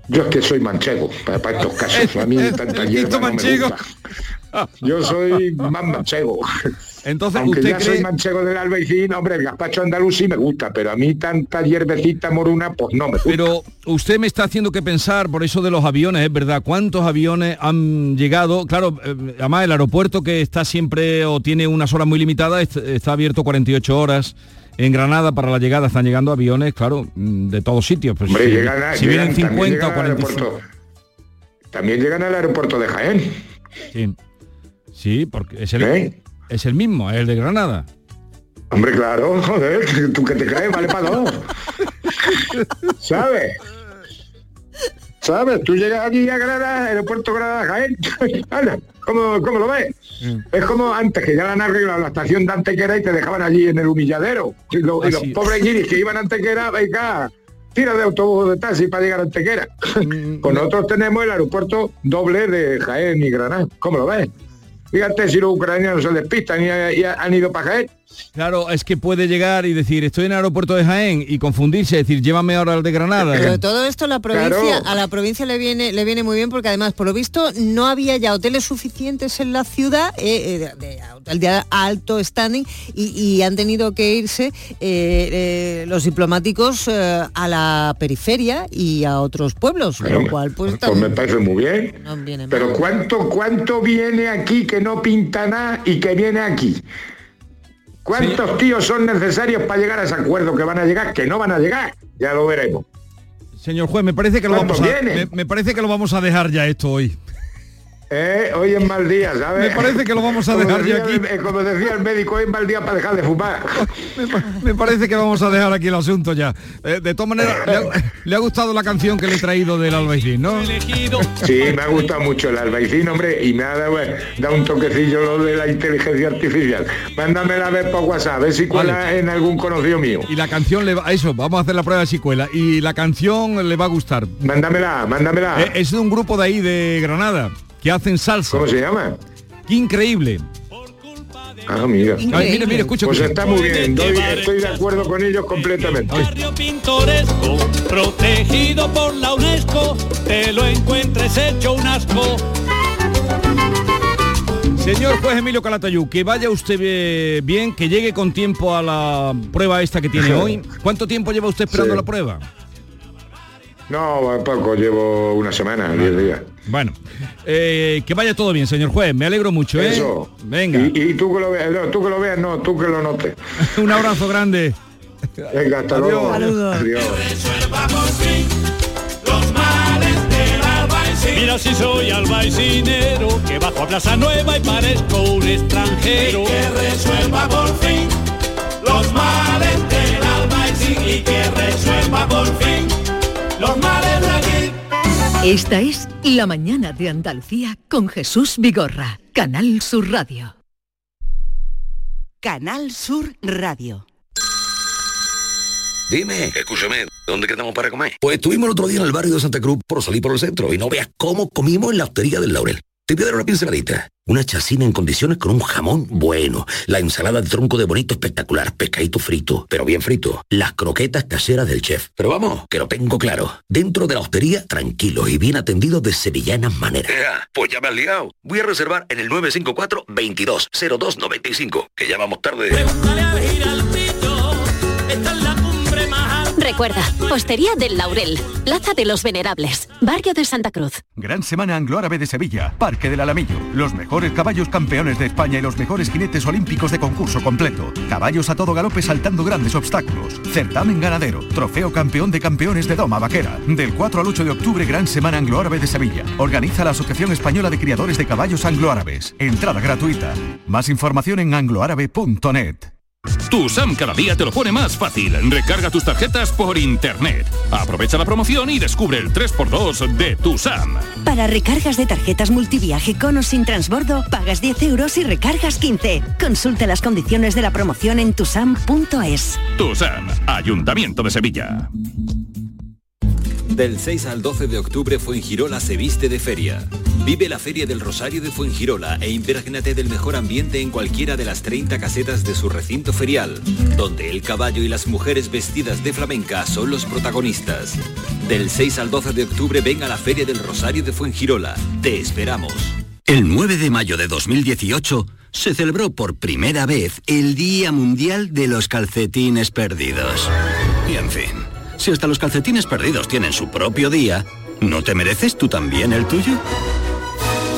Yo es que soy manchego para, para estos casos. A mí [LAUGHS] tanta hierba no me manchego. gusta. Yo soy más manchego. Entonces, Aunque ¿usted ya cree- soy manchego del Albaicín, hombre, el gazpacho andaluz sí me gusta, pero a mí tanta hierbecita moruna, pues no me gusta. Pero usted me está haciendo que pensar por eso de los aviones, es verdad. ¿Cuántos aviones han llegado? Claro, eh, además el aeropuerto que está siempre o tiene unas horas muy limitadas est- está abierto 48 horas. En Granada para la llegada están llegando aviones, claro, mm, de todos sitios. Pues Hombre, si, llegan a- si llegan- vienen también 50 o llegan al 45. aeropuerto. También llegan al aeropuerto de Jaén. Sí, Sí, porque es el, ¿Eh? Es el mismo, es el de Granada. Hombre, claro, joder, tú que te crees, vale para dos. ¿Sabes? ¿Sabes? Tú llegas aquí a Granada, aeropuerto Granada, Jaén. [LAUGHS] ¿Cómo, cómo lo ves? Es como antes, que ya la han arreglado la estación de Antequera y te dejaban allí en el humilladero. Y, lo- y los pobres guiris que iban a Antequera, venga, tira de autobús de taxi para llegar a Antequera. pues nosotros tenemos el aeropuerto doble de Jaén y Granada. ¿Cómo lo ves? Fíjate si los ucranianos se despistan y, y han ido para Jaén. Claro, es que puede llegar y decir, estoy en el aeropuerto de Jaén y confundirse, decir, llévame ahora al de Granada. Pero todo esto la provincia, Claro. a la provincia le viene, le viene muy bien porque además, por lo visto, no había ya hoteles suficientes en la ciudad eh, eh, de, alto standing y, y han tenido que irse eh, eh, los diplomáticos eh, a la periferia y a otros pueblos, lo cual pues, Pues me parece muy bien. no. Pero ¿cuánto, cuánto viene aquí que no pinta nada y que viene aquí? ¿Cuántos tíos son necesarios para llegar a ese acuerdo que van a llegar? Que no van a llegar. Ya lo veremos. Señor juez, me parece que lo ¿Cuántos vamos a, me, me parece que lo vamos a dejar ya esto hoy. Eh, hoy es mal día, ¿sabes? Me parece que lo vamos a Como dejar ya aquí. el- eh, como decía el médico, hoy es mal día para dejar de fumar. [LAUGHS] Me parece que vamos a dejar aquí el asunto ya. Eh, de todas maneras, le ha, le ha gustado la canción que le he traído del Albaicín, ¿no? Sí, me ha gustado mucho el albaicín, hombre, y me ha dado, eh, dado un toquecillo lo de la inteligencia artificial. Mándamela a ver por WhatsApp, a ver si cuela Vale. en algún conocido mío. Y la canción le va, eso, vamos a hacer la prueba de secuela. Y la canción le va a gustar. Mándamela, mándamela. Eh, es de un grupo de ahí de Granada que hacen salsa. ¿Cómo se llama? Qué increíble. Ah, mira. Ay, mira, mira, escucha, Pues está muy bien, doy- estoy de acuerdo con ellos completamente. pintoresco, protegido por la UNESCO, te lo encuentres hecho un asco. Señor juez Emilio Calatayú, que vaya usted eh, bien, que llegue con tiempo a la prueba esta que tiene [LAUGHS] hoy. ¿Cuánto tiempo lleva usted esperando Sí. la prueba? No, poco, llevo una semana, diez días. Bueno, eh, que vaya todo bien, señor juez. Me alegro mucho, ¿eh? Eso. Venga. Y, y tú que lo veas, no, tú que lo veas, no, tú que lo notes. [LAUGHS] Un abrazo grande. Venga, hasta luego. Saludos. Adiós. Los males del albaicín. Mira si soy albaicinero, que bajo a Plaza Nueva y parezco un extranjero. Y que resuelva por fin los males del albaicín y que resuelva por fin los males de aquí. Esta es La mañana de Andalucía con Jesús Vigorra, Canal Sur Radio. Canal Sur Radio. Dime, escúchame, ¿dónde quedamos para comer? Pues estuvimos el otro día en el barrio de Santa Cruz por salir por el centro y no veas cómo comimos en la hostería del Laurel. Te voy a dar una pinceladita. Una chacina en condiciones con un jamón bueno. La ensalada de tronco de bonito espectacular. Pescadito frito, pero bien frito. Las croquetas caseras del chef. Pero vamos, que lo tengo claro. Dentro de la hostería, tranquilo y bien atendido de sevillanas maneras. pues ya me has liado. Voy a reservar en el 954 22 0295 que ya vamos tarde. Recuerda, Hostería del Laurel, Plaza de los Venerables, Barrio de Santa Cruz. Gran Semana Anglo-Árabe de Sevilla, Parque del Alamillo. Los mejores caballos campeones de España y los mejores jinetes olímpicos de concurso completo. Caballos a todo galope saltando grandes obstáculos. Certamen ganadero. Trofeo campeón de campeones de Doma Vaquera. Del 4 al 8 de octubre, Gran Semana Anglo-Árabe de Sevilla. Organiza la Asociación Española de Criadores de Caballos Anglo-Árabes. Entrada gratuita. Más información en angloárabe.net. Tu SAM cada día te lo pone más fácil. Recarga tus tarjetas por internet. Aprovecha la promoción y descubre el 3x2 de tu SAM. Para recargas de tarjetas multiviaje con o sin transbordo, pagas 10 euros y recargas 15. Consulta las condiciones de la promoción en tusam.es. Tu SAM, Ayuntamiento de Sevilla. Del 6 al 12 de octubre Fuengirola se viste de feria. Vive la Feria del Rosario de Fuengirola e imprégnate del mejor ambiente en cualquiera de las 30 casetas de su recinto ferial, donde el caballo y las mujeres vestidas de flamenca son los protagonistas. Del 6 al 12 de octubre ven a la Feria del Rosario de Fuengirola. Te esperamos. El 9 de mayo de 2018 se celebró por primera vez el Día Mundial de los Calcetines Perdidos. Y en fin, si hasta los calcetines perdidos tienen su propio día, ¿no te mereces tú también el tuyo?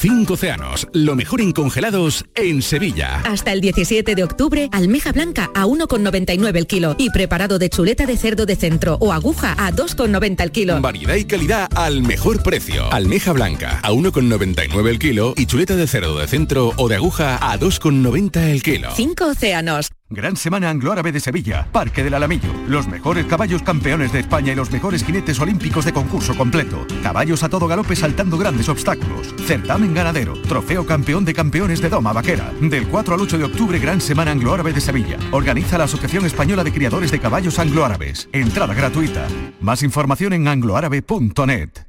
Cinco océanos, lo mejor en congelados en Sevilla. Hasta el 17 de octubre, almeja blanca a 1,99 el kilo y preparado de chuleta de cerdo de centro o aguja a 2,90 el kilo. Variedad y calidad al mejor precio. Almeja blanca a 1,99 el kilo y chuleta de cerdo de centro o de aguja a 2,90 el kilo. Cinco océanos. Gran Semana Anglo-Árabe de Sevilla, Parque del Alamillo. Los mejores caballos campeones de España y los mejores jinetes olímpicos de concurso completo. Caballos a todo galope saltando grandes obstáculos. Certamen ganadero. Trofeo campeón de campeones de Doma Vaquera. Del 4 al 8 de octubre, Gran Semana Anglo-Árabe de Sevilla. Organiza la Asociación Española de Criadores de Caballos Anglo-Árabes. Entrada gratuita. Más información en angloárabe.net.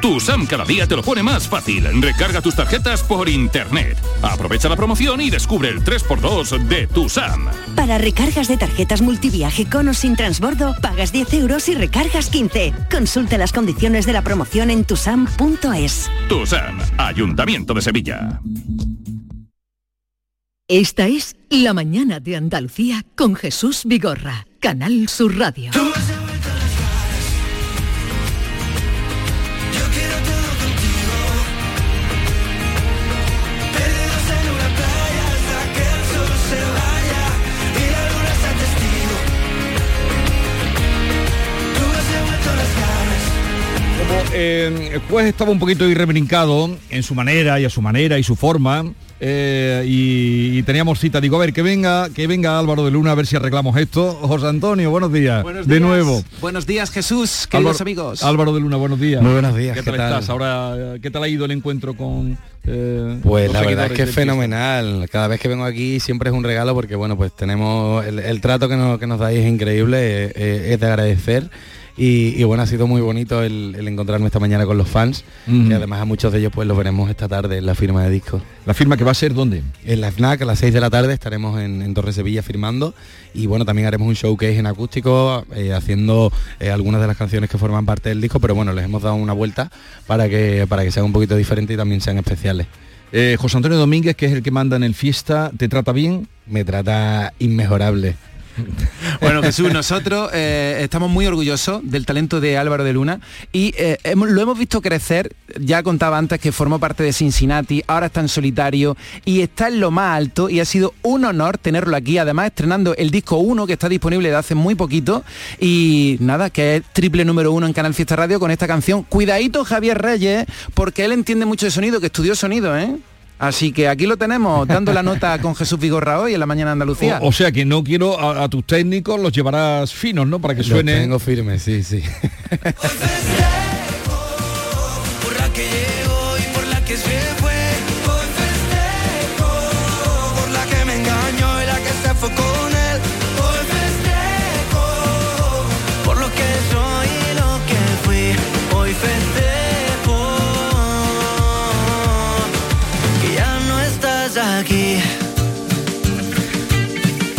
Tu SAM cada día te lo pone más fácil. Recarga tus tarjetas por internet. Aprovecha la promoción y descubre el 3x2 de tu SAM. Para recargas de tarjetas multiviaje con o sin transbordo, pagas 10 euros y recargas 15. Consulta las condiciones de la promoción en tusam.es. Tu SAM, Ayuntamiento de Sevilla. Esta es La mañana de Andalucía con Jesús Vigorra, Canal Sur Radio. Eh, el juez estaba un poquito irrebrincado en su manera y a su manera y su forma. eh, y, y teníamos cita, digo, a ver, que venga, que venga Álvaro de Luna a ver si arreglamos esto. José Antonio, buenos días. Buenos de nuevo. Buenos días, Jesús, queridos Álvaro- amigos. Álvaro de Luna, buenos días. Muy buenos días, ¿Qué ¿qué tal, tal? estás? Ahora, ¿qué tal ha ido el encuentro con eh, Pues la verdad es que es fenomenal. Cada vez que vengo aquí siempre es un regalo porque bueno, pues tenemos el, el trato que nos, que nos dais es increíble, eh, eh, es de agradecer. Y, y, bueno, ha sido muy bonito el, el encontrarme esta mañana con los fans, Ujú. que además a muchos de ellos pues los veremos esta tarde en la firma de disco. ¿La firma que va a ser dónde? En la FNAC a las 6 de la tarde estaremos en, en Torre Sevilla firmando y bueno, también haremos un showcase en acústico eh, haciendo eh, algunas de las canciones que forman parte del disco, pero bueno, les hemos dado una vuelta para que, para que sean un poquito diferentes y también sean especiales. Eh, José Antonio Domínguez, que es el que manda en el fiesta, ¿te trata bien? Me trata inmejorable. [LAUGHS] Bueno, Jesús, nosotros eh, estamos muy orgullosos del talento de Álvaro de Luna y eh, hemos- lo hemos visto crecer. Ya contaba antes que formó parte de Cincinnati, ahora está en solitario y está en lo más alto y ha sido un honor tenerlo aquí, además estrenando el disco 1 que está disponible de hace muy poquito y nada, que es triple número uno en Canal Fiesta Radio con esta canción. Cuidadito Javier Reyes, porque él entiende mucho de sonido, que estudió sonido, ¿eh? Así que aquí lo tenemos, dando la nota con Jesús Vigorra hoy en la mañana de Andalucía. O, o sea que no quiero a, a tus técnicos, los llevarás finos, ¿no? Para que Los suene. tengo firmes, sí, sí. [LAUGHS]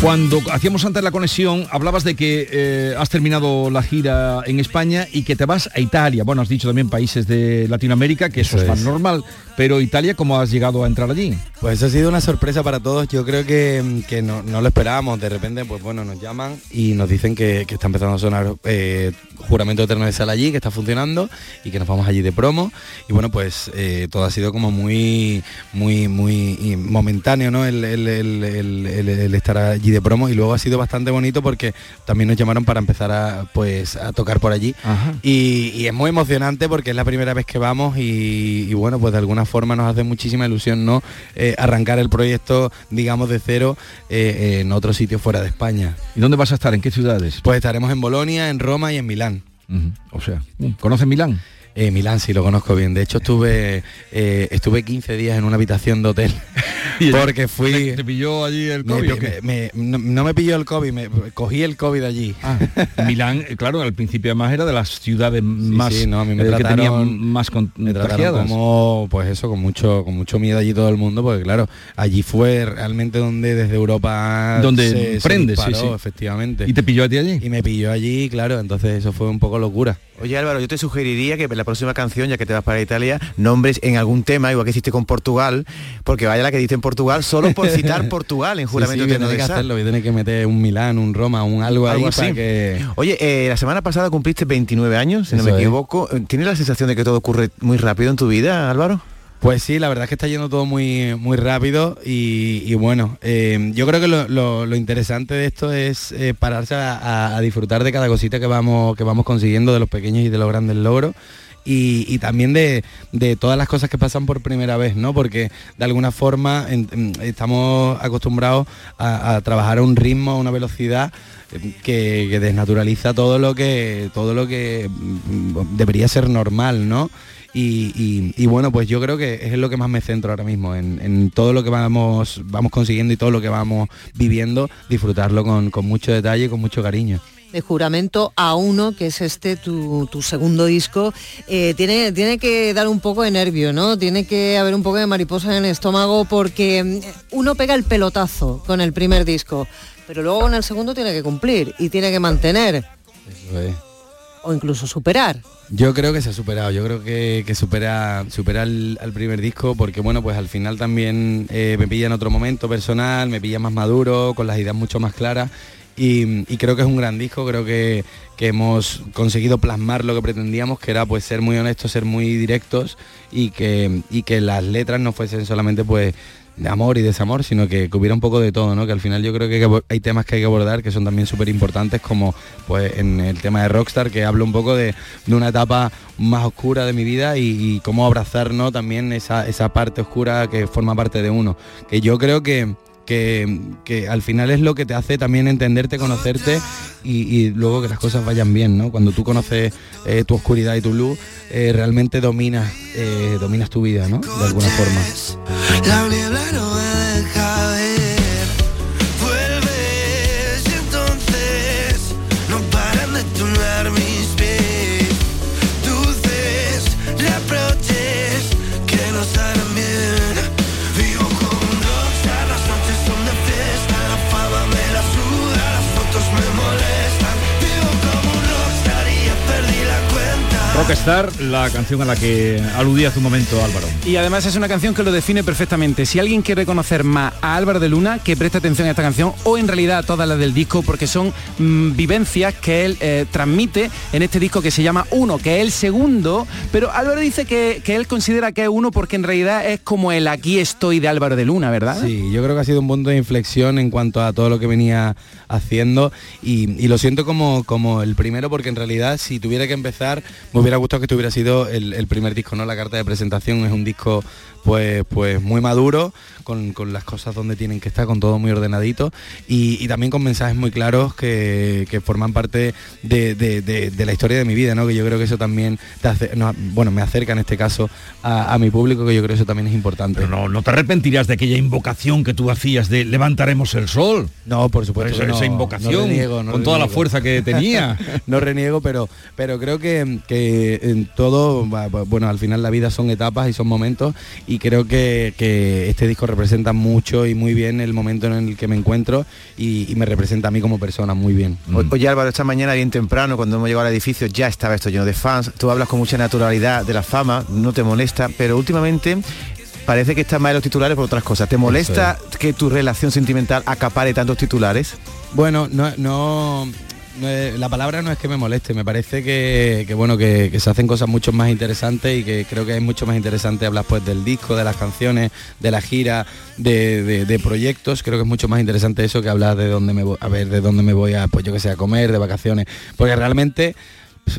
Cuando hacíamos antes la conexión, hablabas de que eh, has terminado la gira en España y que te vas a Italia. Bueno, has dicho también países de Latinoamérica, que eso, Eso es es. normal. Pero Italia, ¿cómo has llegado a entrar allí? Pues ha sido una sorpresa para todos. Yo creo que, que no, no lo esperábamos. De repente, pues bueno, nos llaman y nos dicen que, que está empezando a sonar eh, Juramento Eterno de Sal allí, que está funcionando y que nos vamos allí de promo. Y bueno, pues eh, todo ha sido como muy, muy, muy momentáneo, ¿no? El, el- el- el- el- el estar allí de promo. Y luego ha sido bastante bonito porque también nos llamaron para empezar a, pues, a tocar por allí. Y, y es muy emocionante porque es la primera vez que vamos y, y bueno, pues de alguna forma nos hace muchísima ilusión no Eh, arrancar el proyecto, digamos, de cero eh, en otro sitio fuera de España. ¿Y dónde vas a estar? ¿En qué ciudades? Pues estaremos en Bolonia, en Roma y en Milán. O sea, ¿conoces Milán? Eh, Milán sí lo conozco bien. De hecho estuve eh, estuve 15 días en una habitación de hotel [LAUGHS] porque fui. ¿Te pilló allí el Me- COVID o qué? me- me- no, no me pilló el COVID, me cogí el COVID allí. Milán, eh, claro, al principio además era de las ciudades más sí, no, a mí me eh, que tenían más me trataron contagiadas. como pues eso con mucho con mucho miedo allí todo el mundo porque claro allí fue realmente donde desde Europa Donde se, se prende, sí, disparó, sí. efectivamente ¿Y te pilló a ti allí? y me pilló allí claro entonces eso fue un poco locura Oye Álvaro, yo te sugeriría que la próxima canción, ya que te vas para Italia, nombres en algún tema, igual que hiciste con Portugal, porque vaya la que diste en Portugal, solo por citar [LAUGHS] Portugal en Sí, juramento sí, tener de que hacerlo tener que meter un Milán un Roma un algo, ahí así. para que Oye, eh, la semana pasada cumpliste 29 años, si no me es. equivoco. ¿Tienes la sensación de que todo ocurre muy rápido en tu vida, Álvaro? Pues sí, la verdad es que está yendo todo muy, muy rápido y, y bueno, eh, yo creo que lo, lo- lo interesante de esto es eh, pararse a disfrutar de cada cosita que vamos, que vamos consiguiendo, de los pequeños y de los grandes logros. Y, también de, de todas las cosas que pasan por primera vez, ¿no? Porque de alguna forma estamos acostumbrados a, trabajar a un ritmo, a una velocidad eh, que, desnaturaliza todo lo que todo lo que mm, debería ser normal, ¿no? Y, y- bueno, pues yo creo que es lo que más me centro ahora mismo, en, en todo lo que vamos, vamos consiguiendo y todo lo que vamos viviendo, disfrutarlo con, con mucho detalle y con mucho cariño. De Juramento A1, que es este tu, tu segundo disco, eh, tiene, tiene que dar un poco de nervio, ¿no? Tiene que haber un poco de mariposa en el estómago porque mm, uno pega el pelotazo con el primer disco, pero luego con el segundo tiene que cumplir y tiene que mantener Eso es. o incluso superar. Yo creo que se ha superado, yo creo que, que supera, supera al, al primer disco porque bueno, pues al final también eh, me pilla en otro momento personal, me pilla más maduro, con las ideas mucho más claras y, creo que es un gran disco, creo que, que hemos conseguido plasmar lo que pretendíamos, que era pues ser muy honestos, ser muy directos y que, y que las letras no fuesen solamente pues de amor y desamor, sino que, que hubiera un poco de todo, ¿no? Que al final yo creo que hay, temas que hay que abordar que son también súper importantes, como pues en el tema de Rockstar, que hablo un poco de, de una etapa más oscura de mi vida y, cómo abrazar. También esa, esa parte oscura que forma parte de uno. Que yo creo que, que, que al final es lo que te hace también entenderte, conocerte y, y luego que las cosas vayan bien, ¿no? Cuando tú conoces eh, tu oscuridad y tu luz, eh, realmente dominas, eh, dominas tu vida, ¿no? De alguna forma. Rockstar, la canción a la que aludía hace un momento Álvaro. Y además es una canción que lo define perfectamente. Si alguien quiere conocer más a Álvaro de Luna, que preste atención a esta canción o en realidad a todas las del disco, porque son mm, vivencias que él eh, transmite en este disco que se llama Uno, que es el segundo, pero Álvaro dice que, que él considera que es uno porque en realidad es como el aquí estoy de Álvaro de Luna, ¿verdad? Sí, yo creo que ha sido un punto de inflexión en cuanto a todo lo que venía haciendo y, y lo siento como, como el primero porque en realidad si tuviera que empezar me hubiera gustado que este hubiera sido el primer disco, ¿no? La carta de presentación es un disco pues, pues muy maduro, con, con las cosas donde tienen que estar, con todo muy ordenadito y, y también con mensajes muy claros que, que forman parte de, de- de- de la historia de mi vida, ¿no? Que yo creo que eso también te hace- no, bueno, me acerca en este caso a, a mi público, que yo creo que eso también es importante. Pero no, no te arrepentirás de aquella invocación que tú hacías de levantaremos el sol. No, por supuesto. Esa, que no, esa no invocación reniego, con toda la fuerza que tenía. [LAUGHS] no reniego, pero, pero creo que, que en todo, bueno, al final la vida son etapas y son momentos y creo que, que este disco representa mucho y muy bien el momento en el que me encuentro y, y me representa a mí como persona muy bien. O- Oye Álvaro, esta mañana bien temprano, cuando hemos llegado al edificio, ya estaba esto lleno de fans. Tú hablas con mucha naturalidad de la fama, no te molesta, pero últimamente parece que estás más en los titulares por otras cosas. ¿Te molesta que tu relación sentimental acapare tantos titulares? Bueno, no, no, la palabra no es que me moleste, me parece que, bueno que, se hacen cosas mucho más interesantes y que creo que es mucho más interesante hablar pues del disco, de las canciones, de la gira, de proyectos. Creo que es mucho más interesante eso que hablar de dónde me voy, a ver de dónde me voy a, pues yo que sé, a comer, de vacaciones. Porque realmente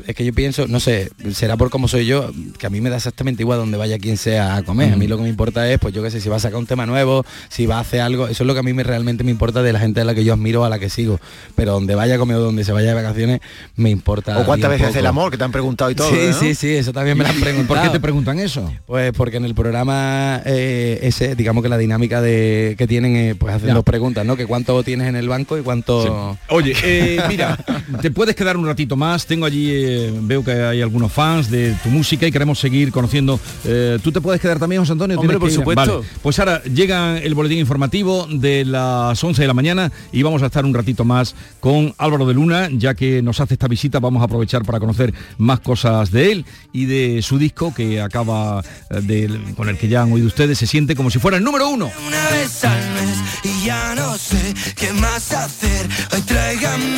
es que yo pienso, no sé, será por cómo soy yo, que a mí me da exactamente igual donde vaya quien sea a comer. A mí lo que me importa es, pues yo qué sé, si va a sacar un tema nuevo, si va a hacer algo, eso es lo que a mí me, realmente me importa de la gente a la que yo admiro, a la que sigo. Pero donde vaya a comer o donde se vaya de vacaciones, me importa. ¿O cuántas veces hace el poco. amor? Que te han preguntado y todo. Sí, ¿no? sí, sí, eso también me lo han [LAUGHS] preguntado. ¿Por qué te preguntan eso? Pues porque en el programa eh, ese, digamos que la dinámica de que tienen, eh, pues hacen Ya. dos preguntas, ¿no? Que cuánto tienes en el banco y cuánto... Oye, eh, mira, te puedes quedar un ratito más. Tengo allí, veo que hay algunos fans de tu música y queremos seguir conociendo. Eh, ¿Tú te puedes quedar también, José Antonio? Hombre, ¿Tienes por supuesto. Vale. Pues ahora llega el boletín informativo de las 11 de la mañana y vamos a estar un ratito más con Álvaro de Luna, ya que nos hace esta visita, vamos a aprovechar para conocer más cosas de él y de su disco que acaba eh, de, con el que ya han oído ustedes, se siente como si fuera el número uno. Una vez al mes y ya no sé qué más hacer. Hoy tráigame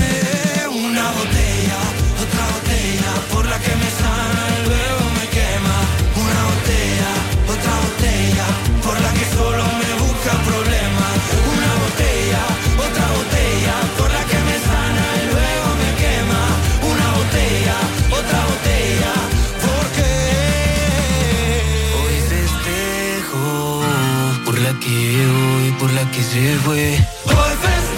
una botella, por la que me sana y luego me quema. Una botella, otra botella, por la que solo me busca problemas. Una botella, otra botella, por la que me sana y luego me quema. Una botella, otra botella, porque hoy festejo por la que hoy, por la que se fue. Hoy festejo